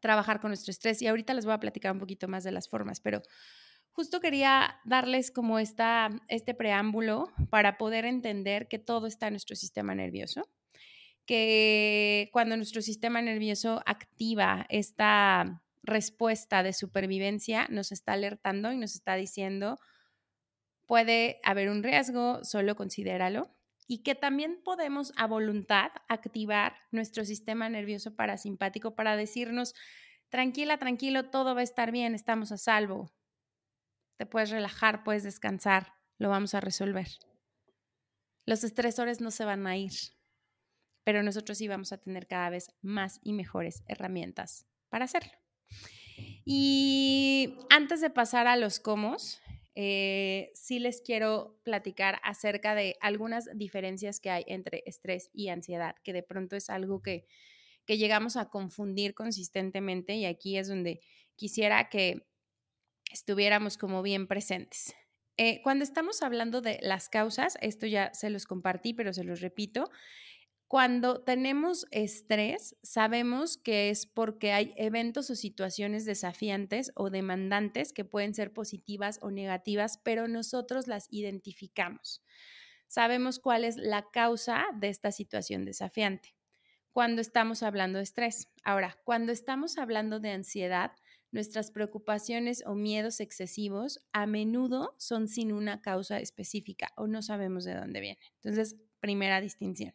trabajar con nuestro estrés y ahorita les voy a platicar un poquito más de las formas, pero justo quería darles como esta, este preámbulo para poder entender que todo está en nuestro sistema nervioso, que cuando nuestro sistema nervioso activa esta respuesta de supervivencia, nos está alertando y nos está diciendo, puede haber un riesgo, solo considéralo y que también podemos a voluntad activar nuestro sistema nervioso parasimpático para decirnos, tranquila, tranquilo, todo va a estar bien, estamos a salvo, te puedes relajar, puedes descansar, lo vamos a resolver. Los estresores no se van a ir, pero nosotros sí vamos a tener cada vez más y mejores herramientas para hacerlo. Y antes de pasar a los cómo, eh, sí les quiero platicar acerca de algunas diferencias que hay entre estrés y ansiedad, que de pronto es algo que, que llegamos a confundir consistentemente y aquí es donde quisiera que estuviéramos como bien presentes. Eh, cuando estamos hablando de las causas, esto ya se los compartí, pero se los repito, cuando tenemos estrés, sabemos que es porque hay eventos o situaciones desafiantes o demandantes que pueden ser positivas o negativas, pero nosotros las identificamos. Sabemos cuál es la causa de esta situación desafiante cuando estamos hablando de estrés. Ahora, cuando estamos hablando de ansiedad, nuestras preocupaciones o miedos excesivos a menudo son sin una causa específica o no sabemos de dónde vienen. Entonces, primera distinción.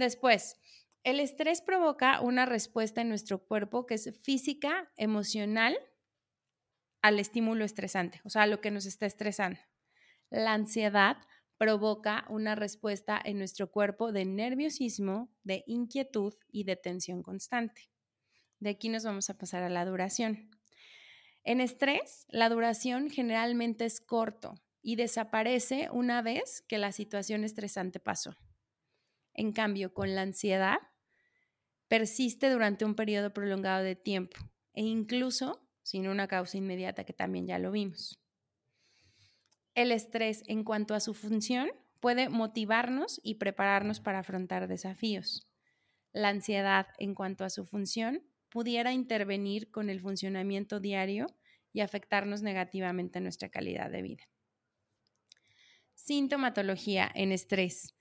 Después, el estrés provoca una respuesta en nuestro cuerpo que es física, emocional al estímulo estresante, o sea, a lo que nos está estresando. La ansiedad provoca una respuesta en nuestro cuerpo de nerviosismo, de inquietud y de tensión constante. De aquí nos vamos a pasar a la duración. En estrés, la duración generalmente es corto y desaparece una vez que la situación estresante pasó. En cambio, con la ansiedad, persiste durante un periodo prolongado de tiempo e incluso sin una causa inmediata, que también ya lo vimos. El estrés en cuanto a su función puede motivarnos y prepararnos para afrontar desafíos. La ansiedad en cuanto a su función pudiera intervenir con el funcionamiento diario y afectarnos negativamente en nuestra calidad de vida. Sintomatología en estrés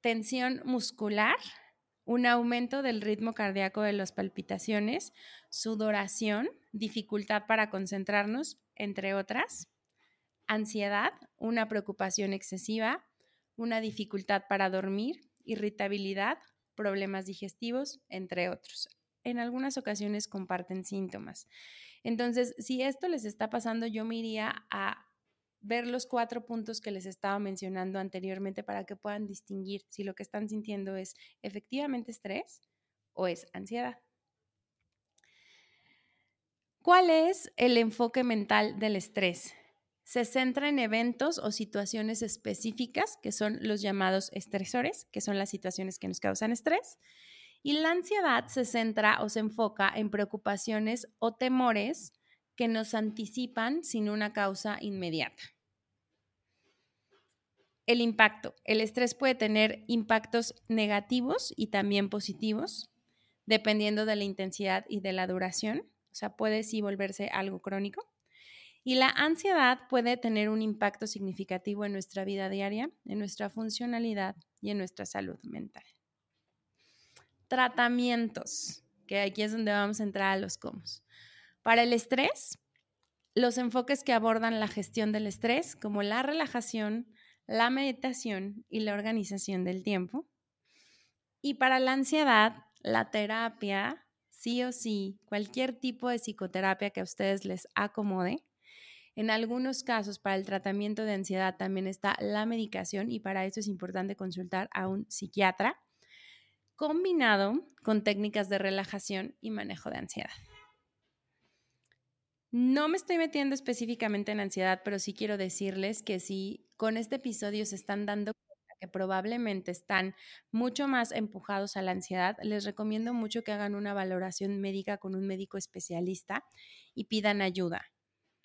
tensión muscular, un aumento del ritmo cardíaco de las palpitaciones, sudoración, dificultad para concentrarnos, entre otras, ansiedad, una preocupación excesiva, una dificultad para dormir, irritabilidad, problemas digestivos, entre otros. En algunas ocasiones comparten síntomas. Entonces, si esto les está pasando, yo me iría a ver los cuatro puntos que les estaba mencionando anteriormente para que puedan distinguir si lo que están sintiendo es efectivamente estrés o es ansiedad. ¿Cuál es el enfoque mental del estrés? Se centra en eventos o situaciones específicas, que son los llamados estresores, que son las situaciones que nos causan estrés. Y la ansiedad se centra o se enfoca en preocupaciones o temores que nos anticipan sin una causa inmediata. El impacto. El estrés puede tener impactos negativos y también positivos, dependiendo de la intensidad y de la duración. O sea, puede sí volverse algo crónico. Y la ansiedad puede tener un impacto significativo en nuestra vida diaria, en nuestra funcionalidad y en nuestra salud mental. Tratamientos, que aquí es donde vamos a entrar a los cómo. Para el estrés, los enfoques que abordan la gestión del estrés, como la relajación, la meditación y la organización del tiempo. Y para la ansiedad, la terapia, sí o sí, cualquier tipo de psicoterapia que a ustedes les acomode. En algunos casos, para el tratamiento de ansiedad también está la medicación y para eso es importante consultar a un psiquiatra, combinado con técnicas de relajación y manejo de ansiedad. No me estoy metiendo específicamente en ansiedad, pero sí quiero decirles que si con este episodio se están dando que probablemente están mucho más empujados a la ansiedad, les recomiendo mucho que hagan una valoración médica con un médico especialista y pidan ayuda.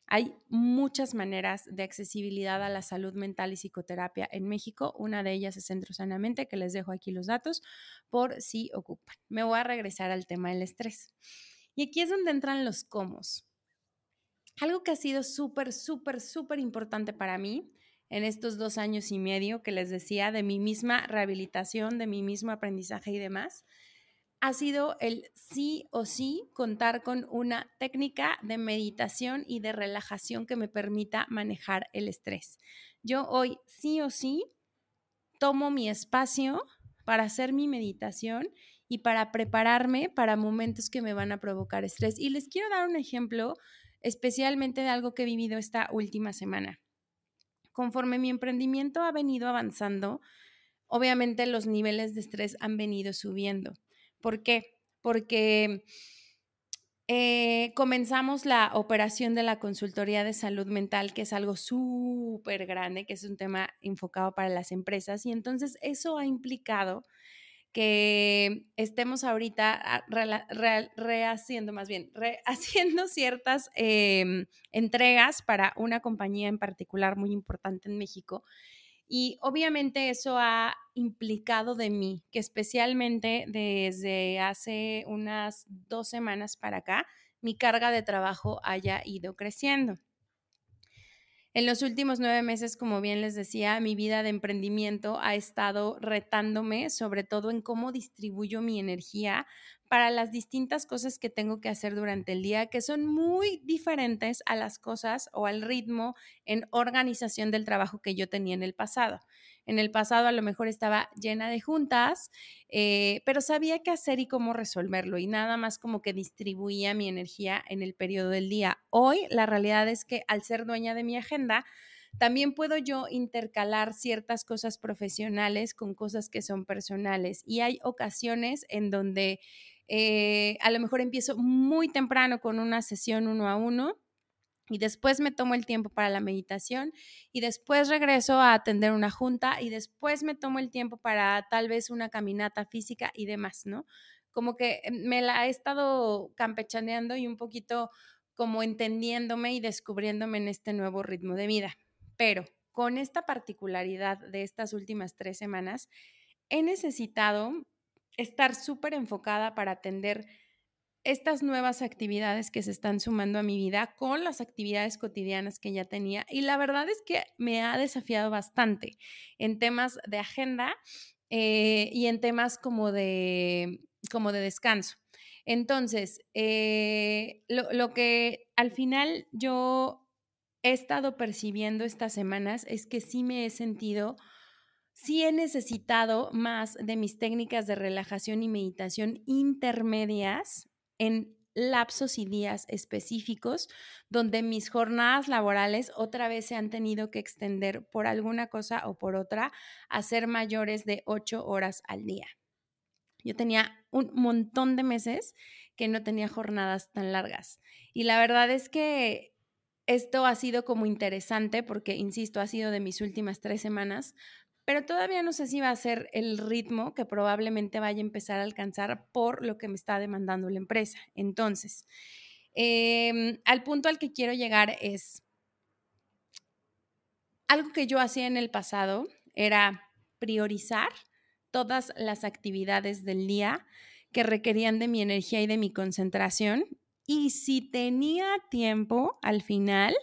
Hay muchas maneras de accesibilidad a la salud mental y psicoterapia en México. Una de ellas es Centro Sanamente, que les dejo aquí los datos por si ocupan. Me voy a regresar al tema del estrés. Y aquí es donde entran los cómo. Algo que ha sido súper, súper, súper importante para mí en estos dos años y medio que les decía de mi misma rehabilitación, de mi mismo aprendizaje y demás, ha sido el sí o sí contar con una técnica de meditación y de relajación que me permita manejar el estrés. Yo hoy sí o sí tomo mi espacio para hacer mi meditación y para prepararme para momentos que me van a provocar estrés. Y les quiero dar un ejemplo especialmente de algo que he vivido esta última semana conforme mi emprendimiento ha venido avanzando, obviamente los niveles de estrés han venido subiendo. ¿Por qué? Porque eh, comenzamos la operación de la consultoría de salud mental, que es algo súper grande, que es un tema enfocado para las empresas, y entonces eso ha implicado que estemos ahorita rehaciendo, más bien, rehaciendo ciertas em, entregas para una compañía en particular muy importante en México. Y obviamente eso ha implicado de mí, que especialmente desde hace unas dos semanas para acá, mi carga de trabajo haya ido creciendo. En los últimos nueve meses, como bien les decía, mi vida de emprendimiento ha estado retándome, sobre todo en cómo distribuyo mi energía para las distintas cosas que tengo que hacer durante el día, que son muy diferentes a las cosas o al ritmo en organización del trabajo que yo tenía en el pasado. En el pasado a lo mejor estaba llena de juntas, eh, pero sabía qué hacer y cómo resolverlo y nada más como que distribuía mi energía en el periodo del día. Hoy la realidad es que al ser dueña de mi agenda, también puedo yo intercalar ciertas cosas profesionales con cosas que son personales y hay ocasiones en donde eh, a lo mejor empiezo muy temprano con una sesión uno a uno y después me tomo el tiempo para la meditación y después regreso a atender una junta y después me tomo el tiempo para tal vez una caminata física y demás, ¿no? Como que me la he estado campechaneando y un poquito como entendiéndome y descubriéndome en este nuevo ritmo de vida. Pero con esta particularidad de estas últimas tres semanas, he necesitado estar súper enfocada para atender estas nuevas actividades que se están sumando a mi vida con las actividades cotidianas que ya tenía. Y la verdad es que me ha desafiado bastante en temas de agenda eh, y en temas como de, como de descanso. Entonces, eh, lo, lo que al final yo he estado percibiendo estas semanas es que sí me he sentido sí he necesitado más de mis técnicas de relajación y meditación intermedias en lapsos y días específicos donde mis jornadas laborales otra vez se han tenido que extender por alguna cosa o por otra a ser mayores de ocho horas al día. Yo tenía un montón de meses que no tenía jornadas tan largas. Y la verdad es que esto ha sido como interesante porque, insisto, ha sido de mis últimas tres semanas, pero todavía no sé si va a ser el ritmo que probablemente vaya a empezar a alcanzar por lo que me está demandando la empresa. Entonces, em, al punto al que quiero llegar es, algo que yo hacía en el pasado era priorizar todas las actividades del día que requerían de mi energía y de mi concentración. Y si tenía tiempo al final,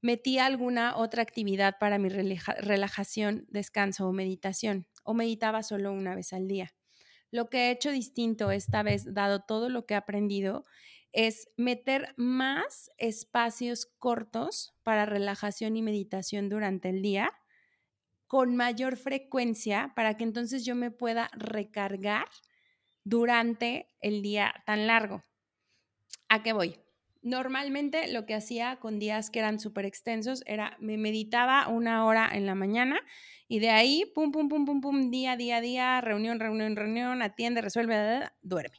metía alguna otra actividad para mi relajación, descanso o meditación, o meditaba solo una vez al día. Lo que he hecho distinto esta vez, dado todo lo que he aprendido, es meter más espacios cortos para relajación y meditación durante el día con mayor frecuencia para que entonces yo me pueda recargar durante el día tan largo. ¿A qué voy? Normalmente lo que hacía con días que eran súper extensos era me meditaba una hora en la mañana y de ahí, pum, pum, pum, pum, pum, día, día, día, reunión, reunión, reunión, atiende, resuelve, duerme.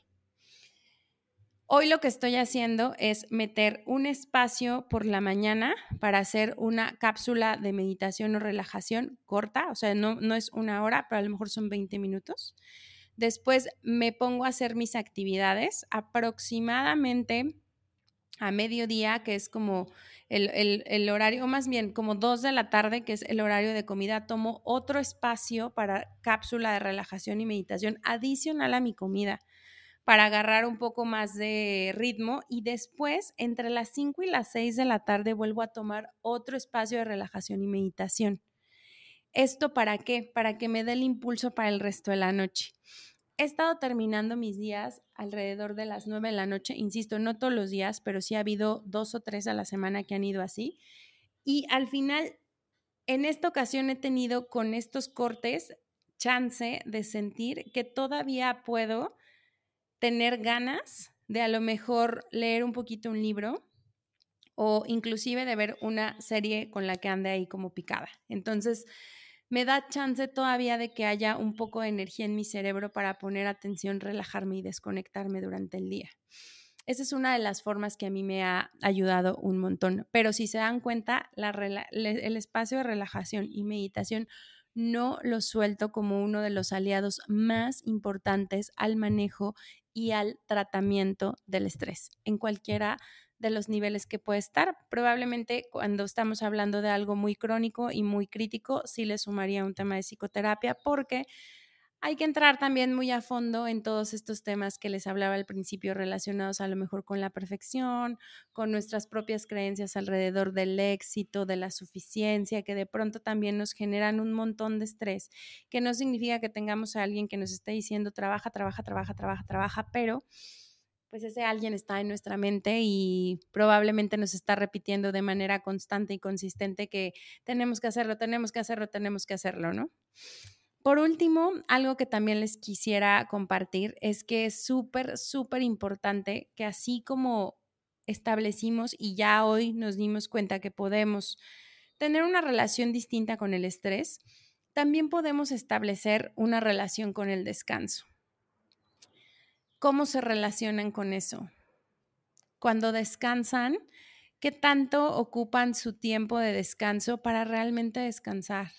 Hoy lo que estoy haciendo es meter un espacio por la mañana para hacer una cápsula de meditación o relajación corta, o sea, no, no es una hora, pero a lo mejor son 20 minutos. Después me pongo a hacer mis actividades aproximadamente a mediodía, que es como el, horario, o más bien como dos de la tarde, que es el horario de comida, tomo otro espacio para cápsula de relajación y meditación adicional a mi comida para agarrar un poco más de ritmo y después entre las 5 y las 6 de la tarde vuelvo a tomar otro espacio de relajación y meditación. ¿Esto para qué? Para que me dé el impulso para el resto de la noche he estado terminando mis días alrededor de las 9 de la noche, insisto, no todos los días, pero sí ha habido dos o tres a la semana que han ido así. Y al final, en esta ocasión he tenido con estos cortes chance de sentir que todavía puedo tener ganas de a lo mejor leer un poquito un libro o inclusive de ver una serie con la que ande ahí como picada. Entonces, me da chance todavía de que haya un poco de energía en mi cerebro para poner atención, relajarme y desconectarme durante el día. Esa es una de las formas que a mí me ha ayudado un montón. Pero si se dan cuenta, el espacio de relajación y meditación no lo suelto como uno de los aliados más importantes al manejo y al tratamiento del estrés en cualquiera de los niveles que puede estar. Probablemente cuando estamos hablando de algo muy crónico y muy crítico, sí le sumaría un tema de psicoterapia porque hay que entrar también muy a fondo en todos estos temas que les hablaba al principio relacionados a lo mejor con la perfección, con nuestras propias creencias alrededor del éxito, de la suficiencia, que de pronto también nos generan un montón de estrés, que no significa que tengamos a alguien que nos esté diciendo trabaja, trabaja, trabaja, trabaja, trabaja, pero pues ese alguien está en nuestra mente y probablemente nos está repitiendo de manera constante y consistente que tenemos que hacerlo, tenemos que hacerlo, tenemos que hacerlo, ¿no? Por último, algo que también les quisiera compartir es que es súper, súper importante que así como establecimos y ya hoy nos dimos cuenta que podemos tener una relación distinta con el estrés, también podemos establecer una relación con el descanso. ¿Cómo se relacionan con eso? Cuando descansan, ¿qué tanto ocupan su tiempo de descanso para realmente descansar?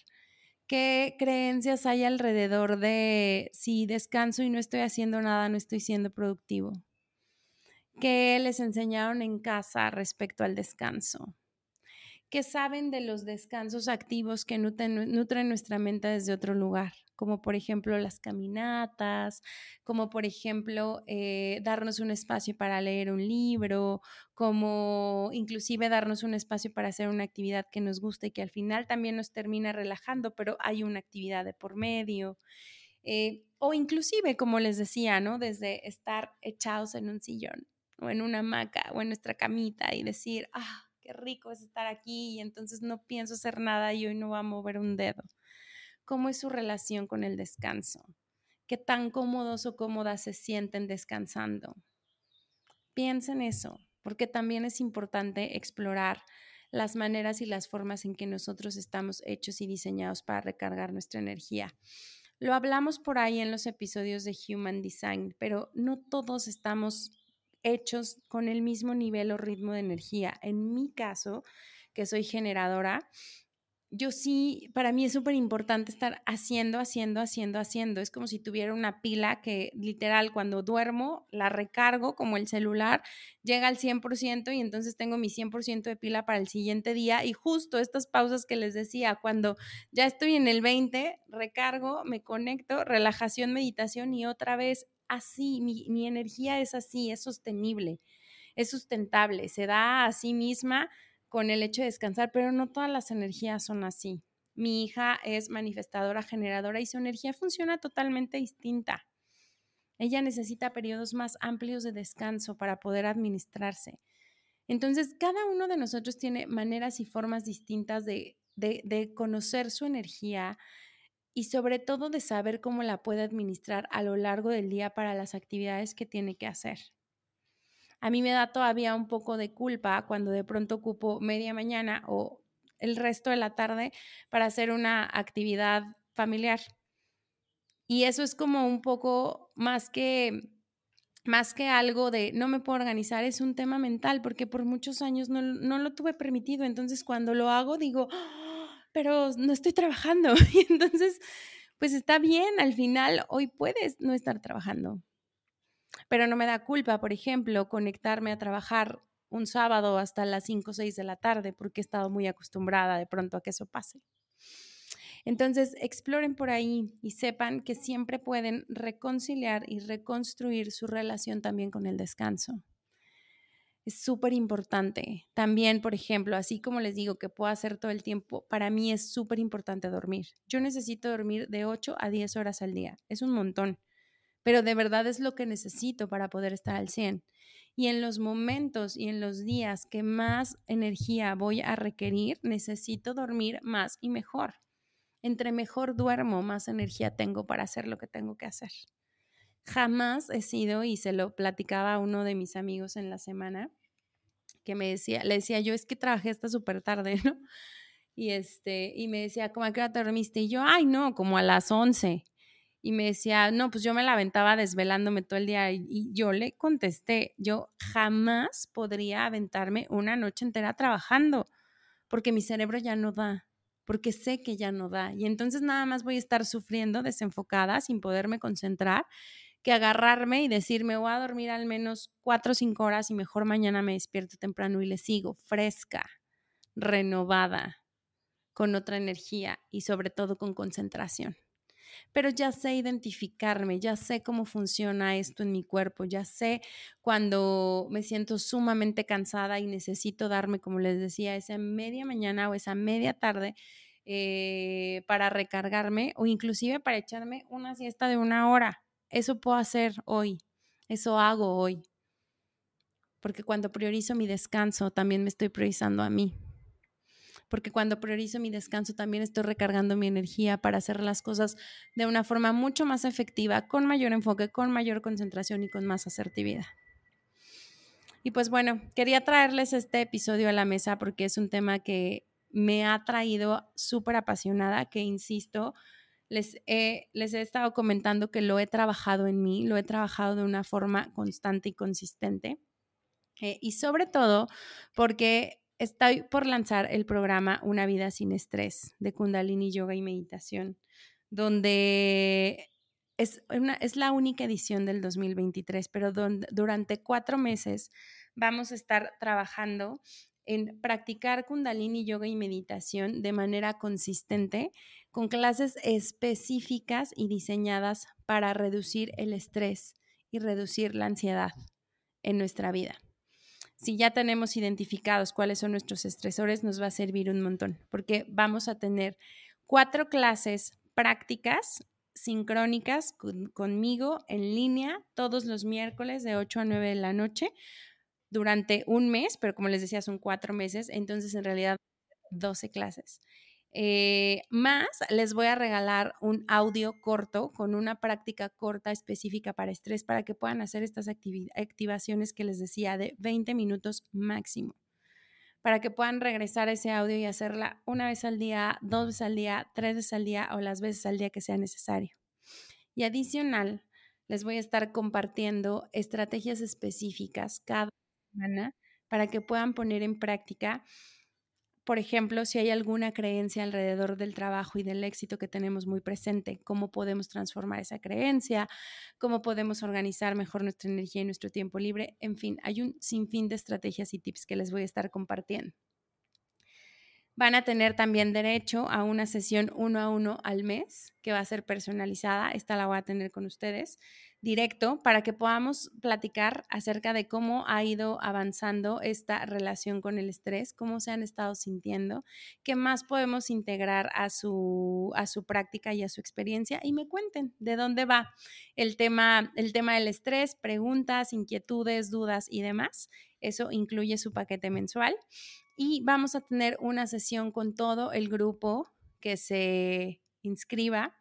¿Qué creencias hay alrededor de si descanso y no estoy haciendo nada, no estoy siendo productivo? ¿Qué les enseñaron en casa respecto al descanso? ¿Qué saben de los descansos activos que nutren, nuestra mente desde otro lugar? como por ejemplo las caminatas, como por ejemplo eh, darnos un espacio para leer un libro, como inclusive darnos un espacio para hacer una actividad que nos guste y que al final también nos termina relajando, pero hay una actividad de por medio. Eh, o inclusive, como les decía, ¿no? Desde estar echados en un sillón o en una hamaca o en nuestra camita y decir, ah, qué rico es estar aquí y entonces no pienso hacer nada y hoy no va a mover un dedo. Cómo es su relación con el descanso, qué tan cómodos o cómodas se sienten descansando, Piensa en eso, porque también es importante explorar las maneras y las formas en que nosotros estamos hechos y diseñados para recargar nuestra energía. Lo hablamos por ahí en los episodios de Human Design, pero no todos estamos hechos con el mismo nivel o ritmo de energía. En mi caso, que soy generadora, yo sí, para mí es súper importante estar haciendo, haciendo, haciendo, haciendo. Es como si tuviera una pila que literal cuando duermo la recargo como el celular, llega al 100% y entonces tengo mi 100% de pila para el siguiente día. Y justo estas pausas que les decía, cuando ya estoy en el 20, recargo, me conecto, relajación, meditación y otra vez así, mi, energía es así, es sostenible, es sustentable, se da a sí misma con el hecho de descansar, pero no todas las energías son así. Mi hija es manifestadora generadora y su energía funciona totalmente distinta. Ella necesita periodos más amplios de descanso para poder administrarse. Entonces, cada uno de nosotros tiene maneras y formas distintas de, conocer su energía y sobre todo de saber cómo la puede administrar a lo largo del día para las actividades que tiene que hacer. A mí me da todavía un poco de culpa cuando de pronto ocupo media mañana o el resto de la tarde para hacer una actividad familiar. Y eso es como un poco más que más que algo de no me puedo organizar, es un tema mental, porque por muchos años no, no lo tuve permitido. Entonces, cuando lo hago, digo. Pero no estoy trabajando. Y entonces, pues está bien, al final, hoy puedes no estar trabajando pero no me da culpa, por ejemplo, conectarme a trabajar un sábado hasta las 5 o 6 de la tarde porque he estado muy acostumbrada de pronto a que eso pase. Entonces, exploren por ahí y sepan que siempre pueden reconciliar y reconstruir su relación también con el descanso. Es súper importante. También, por ejemplo, así como les digo que puedo hacer todo el tiempo, para mí es súper importante dormir. Yo necesito dormir de 8 a 10 horas al día. Es un montón pero de verdad es lo que necesito para poder estar al 100. Y en los momentos y en los días que más energía voy a requerir, necesito dormir más y mejor. Entre mejor duermo, más energía tengo para hacer lo que tengo que hacer. Jamás he sido, y se lo platicaba a uno de mis amigos en la semana, que me decía, le decía yo, es que trabajé hasta súper tarde, ¿no? Y, este, y me decía, ¿cómo a qué hora te dormiste? Y yo, ay, no, como a las 11 y me decía, no, pues yo me la aventaba desvelándome todo el día y, yo le contesté, yo jamás podría aventarme una noche entera trabajando porque mi cerebro ya no da, porque sé que ya no da y entonces nada más voy a estar sufriendo desenfocada sin poderme concentrar que agarrarme y decirme voy a dormir al menos cuatro o cinco horas y mejor mañana me despierto temprano y le sigo fresca, renovada, con otra energía y sobre todo con concentración pero ya sé identificarme, ya sé cómo funciona esto en mi cuerpo, ya sé cuando me siento sumamente cansada y necesito darme, como les decía, esa media mañana o esa media tarde eh, para recargarme o inclusive para echarme una siesta de una hora. Eso puedo hacer hoy, eso hago hoy. Porque cuando priorizo mi descanso, también me estoy priorizando a mí porque cuando priorizo mi descanso también estoy recargando mi energía para hacer las cosas de una forma mucho más efectiva, con mayor enfoque, con mayor concentración y con más asertividad. Y pues bueno, quería traerles este episodio a la mesa porque es un tema que me ha traído súper apasionada, que insisto, les he, les he estado comentando que lo he trabajado en mí, lo he trabajado de una forma constante y consistente. Eh, y sobre todo porque Estoy por lanzar el programa Una vida sin estrés de Kundalini Yoga y Meditación, donde es, una, es la única edición del 2023, pero donde, durante cuatro meses vamos a estar trabajando en practicar Kundalini Yoga y Meditación de manera consistente, con clases específicas y diseñadas para reducir el estrés y reducir la ansiedad en nuestra vida. Si ya tenemos identificados cuáles son nuestros estresores, nos va a servir un montón, porque vamos a tener cuatro clases prácticas sincrónicas conmigo en línea todos los miércoles de 8 a 9 de la noche durante un mes, pero como les decía, son cuatro meses, entonces en realidad 12 clases. Eh, más, les voy a regalar un audio corto con una práctica corta específica para estrés para que puedan hacer estas activaciones que les decía de 20 minutos máximo. Para que puedan regresar ese audio y hacerla una vez al día, dos veces al día, tres veces al día o las veces al día que sea necesario. Y adicional, les voy a estar compartiendo estrategias específicas cada para que puedan poner en práctica por ejemplo, si hay alguna creencia alrededor del trabajo y del éxito que tenemos muy presente, cómo podemos transformar esa creencia, cómo podemos organizar mejor nuestra energía y nuestro tiempo libre. En fin, hay un sinfín de estrategias y tips que les voy a estar compartiendo. Van a tener también derecho a una sesión uno a uno al mes que va a ser personalizada. Esta la voy a tener con ustedes directo para que podamos platicar acerca de cómo ha ido avanzando esta relación con el estrés, cómo se han estado sintiendo, qué más podemos integrar a su, a su práctica y a su experiencia y me cuenten de dónde va el tema, el tema del estrés, preguntas, inquietudes, dudas y demás. Eso incluye su paquete mensual y vamos a tener una sesión con todo el grupo que se inscriba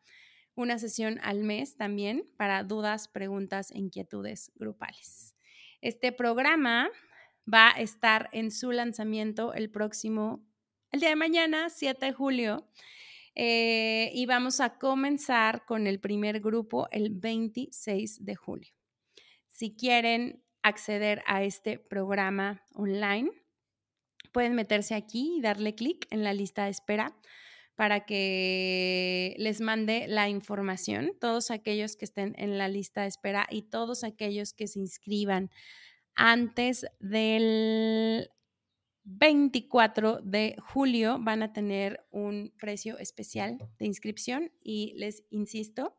una sesión al mes también para dudas, preguntas e inquietudes grupales. Este programa va a estar en su lanzamiento el próximo, el día de mañana, 7 de julio. Eh, y vamos a comenzar con el primer grupo el 26 de julio. Si quieren acceder a este programa online, pueden meterse aquí y darle clic en la lista de espera para que les mande la información, todos aquellos que estén en la lista de espera y todos aquellos que se inscriban antes del 24 de julio van a tener un precio especial de inscripción y les insisto,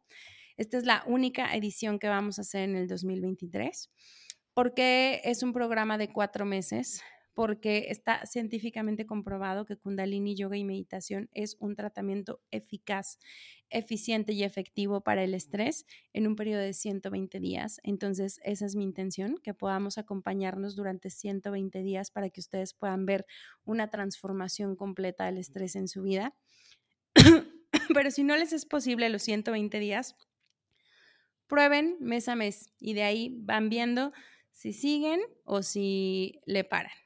esta es la única edición que vamos a hacer en el 2023 porque es un programa de cuatro meses porque está científicamente comprobado que kundalini, yoga y meditación es un tratamiento eficaz, eficiente y efectivo para el estrés en un periodo de 120 días. Entonces, esa es mi intención, que podamos acompañarnos durante 120 días para que ustedes puedan ver una transformación completa del estrés en su vida. Pero si no les es posible los 120 días, prueben mes a mes y de ahí van viendo si siguen o si le paran.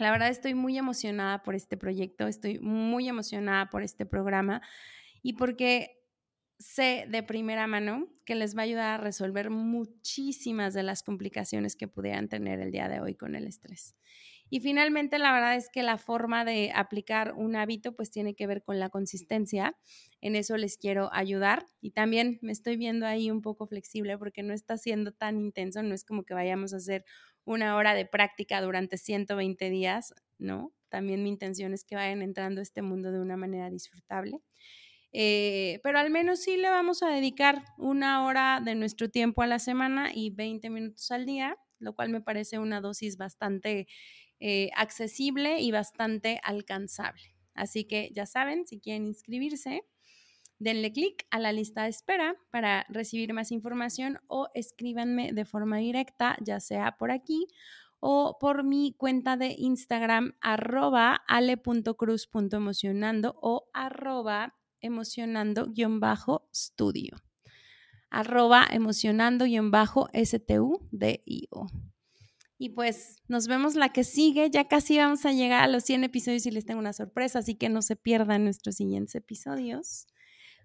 La verdad estoy muy emocionada por este proyecto, estoy muy emocionada por este programa y porque sé de primera mano que les va a ayudar a resolver muchísimas de las complicaciones que pudieran tener el día de hoy con el estrés. Y finalmente, la verdad es que la forma de aplicar un hábito pues tiene que ver con la consistencia. En eso les quiero ayudar y también me estoy viendo ahí un poco flexible porque no está siendo tan intenso, no es como que vayamos a hacer una hora de práctica durante 120 días, ¿no? También mi intención es que vayan entrando a este mundo de una manera disfrutable. Eh, pero al menos sí le vamos a dedicar una hora de nuestro tiempo a la semana y 20 minutos al día, lo cual me parece una dosis bastante eh, accesible y bastante alcanzable. Así que ya saben, si quieren inscribirse, denle clic a la lista de espera para recibir más información o escríbanme de forma directa, ya sea por aquí o por mi cuenta de Instagram arroba ale.cruz.emocionando o arroba emocionando-studio arroba emocionando-studio. Y pues nos vemos la que sigue. Ya casi vamos a llegar a los 100 episodios y les tengo una sorpresa, así que no se pierdan nuestros siguientes episodios.